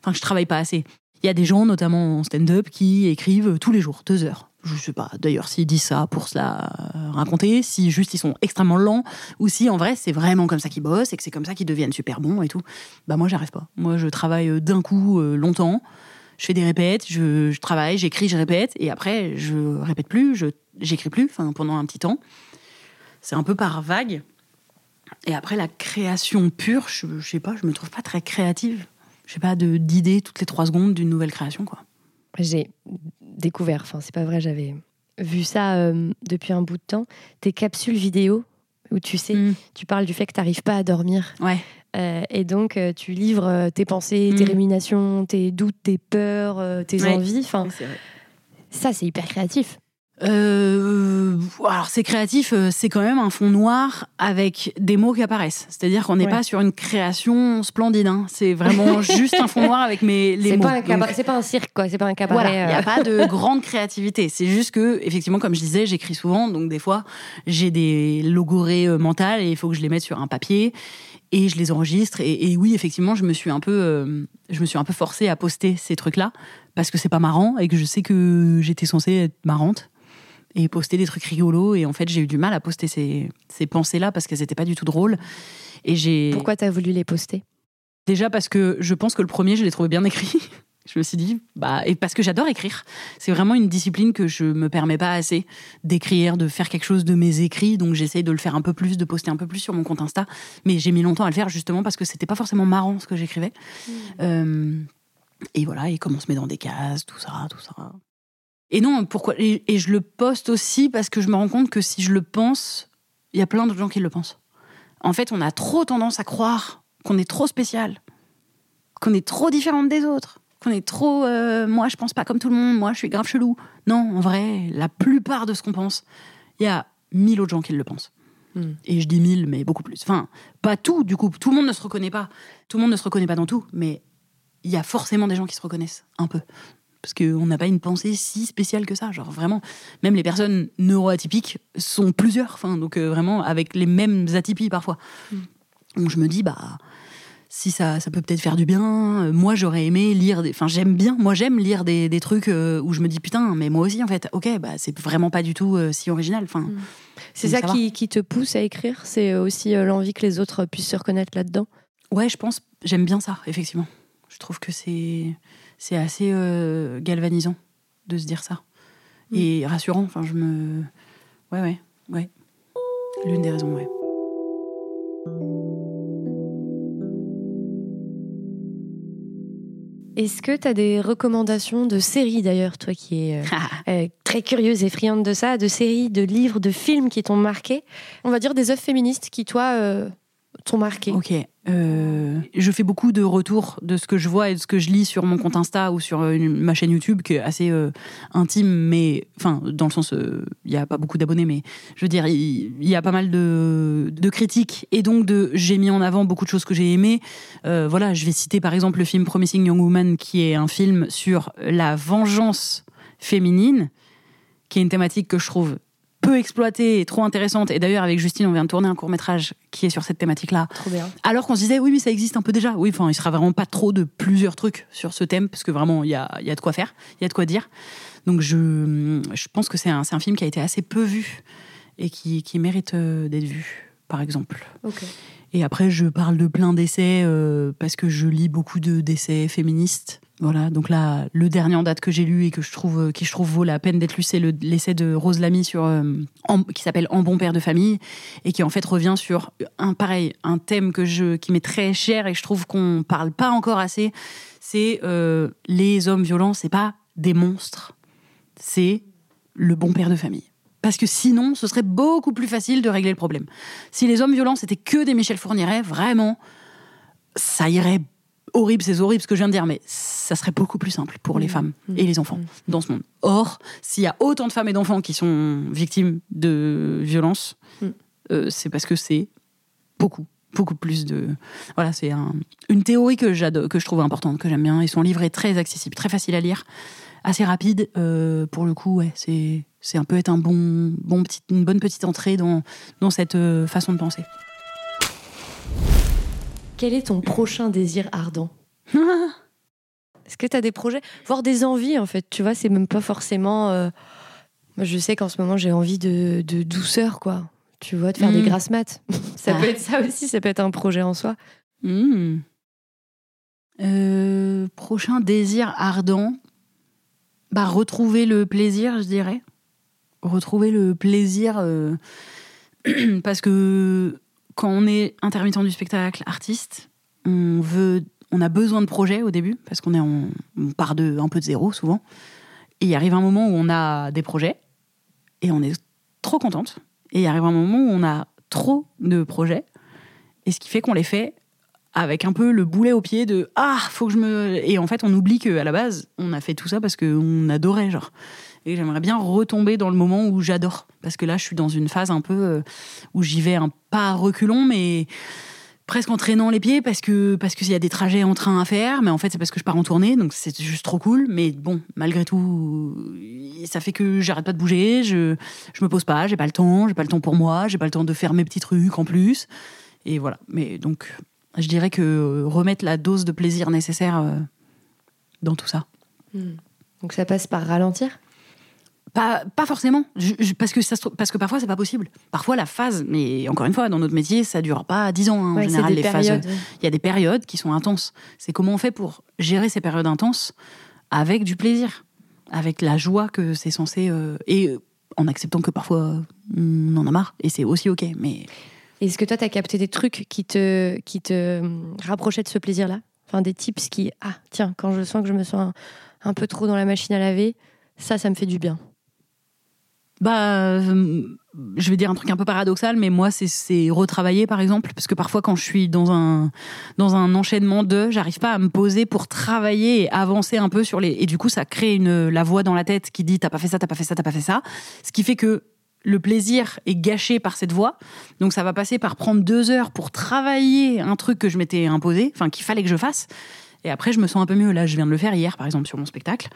enfin, je travaille pas assez. Il y a des gens, notamment en stand-up, qui écrivent tous les jours, deux heures. Je sais pas, d'ailleurs, s'ils disent ça pour se la raconter, si juste ils sont extrêmement lents, ou si en vrai c'est vraiment comme ça qu'ils bossent et que c'est comme ça qu'ils deviennent super bons et tout. Bah moi, j'arrive pas. Moi, je travaille euh, d'un coup euh, longtemps. Je fais des répètes, je, je travaille, j'écris, je répète, et après, je répète plus, j'écris plus, enfin, pendant un petit temps. C'est un peu par vague. Et après, la création pure, je, je sais pas, je me trouve pas très créative. J'ai pas de- d'idée toutes les trois secondes d'une nouvelle création, quoi. J'ai découvert, enfin, c'est pas vrai, j'avais vu ça euh, depuis un bout de temps, tes capsules vidéo où tu sais, Mm. tu parles du fait que tu n'arrives pas à dormir. Ouais. Euh, et donc, euh, tu livres tes pensées, tes Mm. ruminations, tes doutes, tes peurs, tes Ouais. envies. Enfin, ça, c'est hyper créatif. Euh, alors c'est créatif, euh, c'est quand même un fond noir avec des mots qui apparaissent. C'est-à-dire qu'on n'est Ouais. pas sur une création splendide. hein. C'est vraiment *laughs* juste un fond noir avec mes les C'est mots. pas, un Donc, cabaret- c'est pas un cirque, quoi. C'est pas un cabaret. Voilà, il n'y a euh, pas de *laughs* grande créativité. C'est juste que, effectivement, comme je disais, j'écris souvent, donc des fois, j'ai des logorées euh, mentales et il faut que je les mette sur un papier et je les enregistre. Et, et oui, effectivement, je me suis un peu, euh, je me suis un peu forcée à poster ces trucs-là parce que c'est pas marrant et que je sais que j'étais censée être marrante et poster des trucs rigolos. Et en fait, j'ai eu du mal à poster ces, ces pensées-là parce qu'elles n'étaient pas du tout drôles. Et j'ai Pourquoi tu as voulu les poster? Déjà parce que je pense que le premier, je l'ai trouvé bien écrit. *laughs* Je me suis dit, bah, et parce que j'adore écrire. C'est vraiment une discipline que je me permets pas assez d'écrire, de faire quelque chose de mes écrits. Donc j'essaye de le faire un peu plus, de poster un peu plus sur mon compte Insta. Mais j'ai mis longtemps à le faire justement parce que c'était pas forcément marrant ce que j'écrivais. Euh, et voilà, et comment on se met dans des cases, tout ça, tout ça. Et non, pourquoi et, et je le poste aussi parce que je me rends compte que si je le pense, il y a plein d'autres gens qui le pensent. En fait, on a trop tendance à croire qu'on est trop spécial, qu'on est trop différente des autres, qu'on est trop. euh, moi, je pense pas comme tout le monde. Moi, je suis grave chelou. Non, en vrai, la plupart de ce qu'on pense, il y a mille autres gens qui le pensent. Hmm. Et je dis mille, mais beaucoup plus. Enfin, pas tout, du coup. Tout le monde ne se reconnaît pas. Tout le monde ne se reconnaît pas dans tout, mais il y a forcément des gens qui se reconnaissent un peu. Parce qu'on n'a pas une pensée si spéciale que ça. Genre vraiment, même les personnes neuroatypiques sont plusieurs. Enfin, donc euh, vraiment avec les mêmes atypies parfois. Donc je me dis, bah, si ça, ça peut peut-être faire du bien. euh, Moi, j'aurais aimé lire des. Enfin, j'aime bien. Moi, j'aime lire des, des trucs euh, où je me dis, putain, mais moi aussi, en fait, ok, bah, c'est vraiment pas du tout euh, si original. Enfin, C'est ça, ça qui, qui te pousse à écrire? C'est aussi euh, l'envie que les autres puissent se reconnaître là-dedans? Ouais, je pense, j'aime bien ça, effectivement. Je trouve que c'est c'est assez euh, galvanisant de se dire ça. Mm. Et rassurant, enfin, je me. Ouais, ouais, ouais. L'une des raisons, ouais. Est-ce que tu as des recommandations de séries d'ailleurs, toi qui es *laughs* euh, très curieuse et friande de ça, de séries, de livres, de films qui t'ont marqué? On va dire des œuvres féministes qui, toi, t'ont marqué Ok. Euh, je fais beaucoup de retours de ce que je vois et de ce que je lis sur mon compte Insta ou sur euh, ma chaîne YouTube qui est assez euh, intime, mais enfin dans le sens il n'y a pas beaucoup d'abonnés, mais je veux dire il y, a pas mal de, de, critiques et donc de j'ai mis en avant beaucoup de choses que j'ai aimées. voilà, je vais citer par exemple le film Promising Young Woman qui est un film sur la vengeance féminine, qui est une thématique que je trouve peu exploitée et trop intéressante. Et d'ailleurs, avec Justine, on vient de tourner un court métrage qui est sur cette thématique-là. Alors qu'on se disait, oui, mais ça existe un peu déjà. Oui, enfin, il sera vraiment pas trop de plusieurs trucs sur ce thème, parce que vraiment, il y a, y a de quoi faire, il y a de quoi dire. Donc, je, je pense que c'est un, un film qui a été assez peu vu et qui, qui mérite euh, d'être vu, par exemple. Et après, je parle de plein d'essais euh, parce que je lis beaucoup de d'essais féministes. Voilà, donc là, le dernier en date que j'ai lu et que je trouve, euh, qui je trouve vaut la peine d'être lu, c'est l'essai de Rose Lamy sur, euh, qui s'appelle En bon père de famille et qui en fait revient sur un pareil, un thème que je, qui m'est très cher et je trouve qu'on parle pas encore assez. C'est les hommes violents, c'est pas des monstres, c'est le bon père de famille. Parce que sinon, ce serait beaucoup plus facile de régler le problème. Si les hommes violents, c'était que des Michel Fourniret, vraiment, ça irait horrible, c'est horrible ce que je viens de dire, mais ça serait beaucoup plus simple pour les mmh. femmes mmh. et les enfants mmh. dans ce monde. Or, s'il y a autant de femmes et d'enfants qui sont victimes de violences, euh, c'est parce que c'est beaucoup, beaucoup plus de. Voilà, c'est une théorie que, que je trouve importante, que j'aime bien, et son livre est très accessible, très facile à lire, assez rapide. Euh, pour le coup, ouais, c'est c'est un peu être un bon, bon petit, une bonne petite entrée dans, dans cette euh, façon de penser. Quel est ton prochain désir ardent *laughs* Est-ce que tu as des projets, voire des envies en fait Tu vois, c'est même pas forcément. Euh, moi, je sais qu'en ce moment, j'ai envie de, de, douceur, quoi. Tu vois, de faire des mm. grasses maths. *laughs* ça peut ah. être ça aussi, ça peut être un projet en soi. Mm. Euh, prochain désir ardent bah, retrouver le plaisir, je dirais retrouver le plaisir euh, *clears throat* parce que quand on est intermittent du spectacle, artiste, on veut, on a besoin de projets au début parce qu'on est on part de un peu de zéro souvent. Et il arrive un moment où on a des projets et on est trop contente. Et il arrive un moment où on a trop de projets et ce qui fait qu'on les fait avec un peu le boulet au pied de ah faut que je me et en fait on oublie que à la base on a fait tout ça parce qu'on adorait genre et j'aimerais bien retomber dans le moment où j'adore. Parce que là, je suis dans une phase un peu euh, où j'y vais un pas reculons, mais presque en traînant les pieds parce que parce qu'il y a des trajets en train à faire. Mais en fait c'est parce que je pars en tournée donc c'est juste trop cool. Mais bon malgré tout ça fait que j'arrête pas de bouger. Je je me pose pas. J'ai pas le temps. J'ai pas le temps pour moi. J'ai pas le temps de faire mes petits trucs en plus. Et voilà. Mais donc je dirais que remettre la dose de plaisir nécessaire euh, dans tout ça. Hmm. donc ça passe par ralentir? Pas, pas forcément, parce, que ça, parce que parfois c'est pas possible. Parfois la phase, mais encore une fois, dans notre métier, ça dure pas 10 ans. Hein, en général, les phases. Il y a des périodes qui sont intenses. C'est comment on fait pour gérer ces périodes intenses avec du plaisir, avec la joie que c'est censé. Euh, et en acceptant que parfois on en a marre, et c'est aussi ok. Mais. Est-ce que toi, tu as capté des trucs qui te, qui te rapprochaient de ce plaisir-là? Enfin, des tips qui. Ah, tiens, quand je sens que je me sens un peu trop dans la machine à laver, ça, ça me fait du bien. Bah, euh, je vais dire un truc un peu paradoxal, mais moi, c'est retravailler, par exemple, parce que parfois, quand je suis dans un, dans un enchaînement de, j'arrive pas à me poser pour travailler et avancer un peu sur les. Et du coup, ça crée une, la voix dans la tête qui dit T'as pas fait ça, t'as pas fait ça, t'as pas fait ça. Ce qui fait que le plaisir est gâché par cette voix. Donc, ça va passer par prendre deux heures pour travailler un truc que je m'étais imposé, enfin, qu'il fallait que je fasse. Et après, je me sens un peu mieux. Là, je viens de le faire hier, par exemple, sur mon spectacle.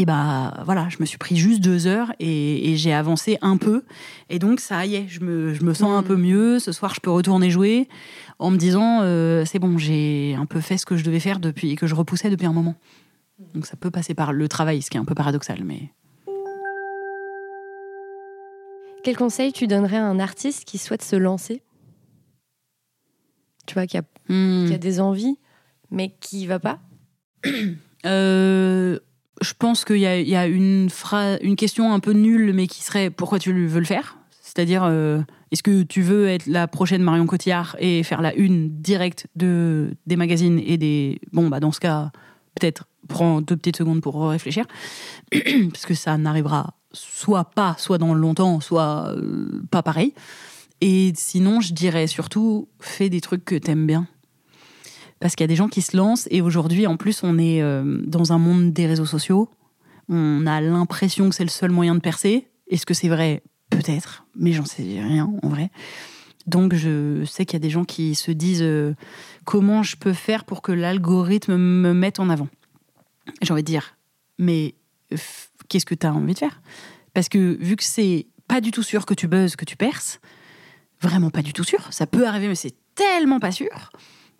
Et bah voilà, je me suis pris juste deux heures et, j'ai avancé un peu. Et donc ça y est, je me, je me sens un peu mm. mieux. Ce soir, je peux retourner jouer en me disant euh, c'est bon, j'ai un peu fait ce que je devais faire depuis que je repoussais depuis un moment. Donc ça peut passer par le travail, ce qui est un peu paradoxal, mais. Quel conseil tu donnerais à un artiste qui souhaite se lancer? Tu vois, qui a, hmm. qui a des envies, mais qui va pas? Euh, je pense qu'il y a, une, une question un peu nulle, mais qui serait pourquoi tu veux le faire? C'est-à-dire, euh, est-ce que tu veux être la prochaine Marion Cotillard et faire la une directe de, des magazines et des. Bon, bah dans ce cas, peut-être prends deux petites secondes pour réfléchir, *clears throat* parce que ça n'arrivera soit pas, soit dans longtemps, soit euh, pas pareil. Et sinon, je dirais surtout, fais des trucs que t'aimes bien. Parce qu'il y a des gens qui se lancent, et aujourd'hui, en plus, on est euh, dans un monde des réseaux sociaux. On a l'impression que c'est le seul moyen de percer. Est-ce que c'est vrai? Peut-être, mais j'en sais rien en vrai. Donc je sais qu'il y a des gens qui se disent euh, comment je peux faire pour que l'algorithme me mette en avant? J'ai envie de dire, mais qu'est-ce que tu as envie de faire? Parce que vu que c'est pas du tout sûr que tu buzzes, que tu perces, vraiment pas du tout sûr, ça peut arriver, mais c'est tellement pas sûr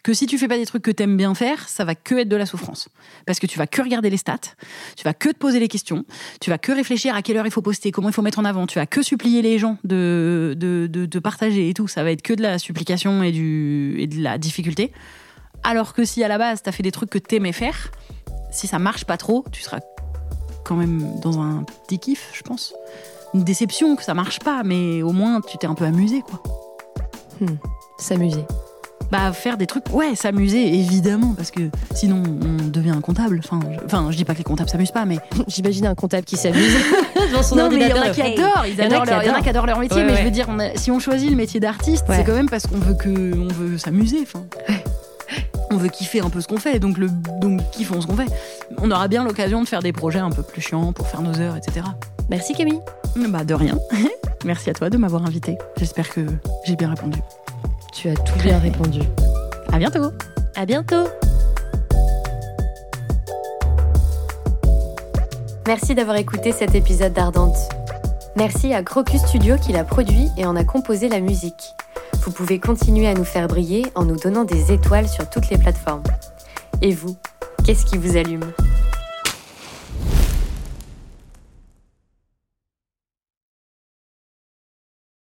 que si tu fais pas des trucs que t'aimes bien faire, ça va que être de la souffrance. Parce que tu vas que regarder les stats, tu vas que te poser les questions, tu vas que réfléchir à quelle heure il faut poster, comment il faut mettre en avant, tu vas que supplier les gens de, de, de, partager et tout. Ça va être que de la supplication et, du, et de la difficulté. Alors que si à la base t'as fait des trucs que t'aimais faire, si ça marche pas trop, tu seras quand même dans un petit kiff, je pense. Une déception que ça marche pas, mais au moins tu t'es un peu amusé, quoi. Hmm. S'amuser bah, faire des trucs, ouais, s'amuser, évidemment, parce que sinon on devient un comptable. Enfin, je, enfin, je dis pas que les comptables s'amusent pas, mais. *laughs* J'imagine un comptable qui s'amuse *laughs* non, mais il y en a qui adorent, ils adorent leur, y en a qui adorent leur métier, mais je veux dire, si on choisit le métier d'artiste, c'est quand même parce qu'on veut que, on veut s'amuser, enfin. On veut kiffer un peu ce qu'on fait, donc, le, donc kiffons ce qu'on fait. On aura bien l'occasion de faire des projets un peu plus chiants pour faire nos heures, etc. Merci Camille. Bah de rien. *laughs* Merci à toi de m'avoir invité. J'espère que j'ai bien répondu. Tu as tout bien répondu. *laughs* À bientôt. À bientôt. Merci d'avoir écouté cet épisode d'Ardente. Merci à Crocus Studio qui l'a produit et en a composé la musique. Vous pouvez continuer à nous faire briller en nous donnant des étoiles sur toutes les plateformes. Et vous, qu'est-ce qui vous allume?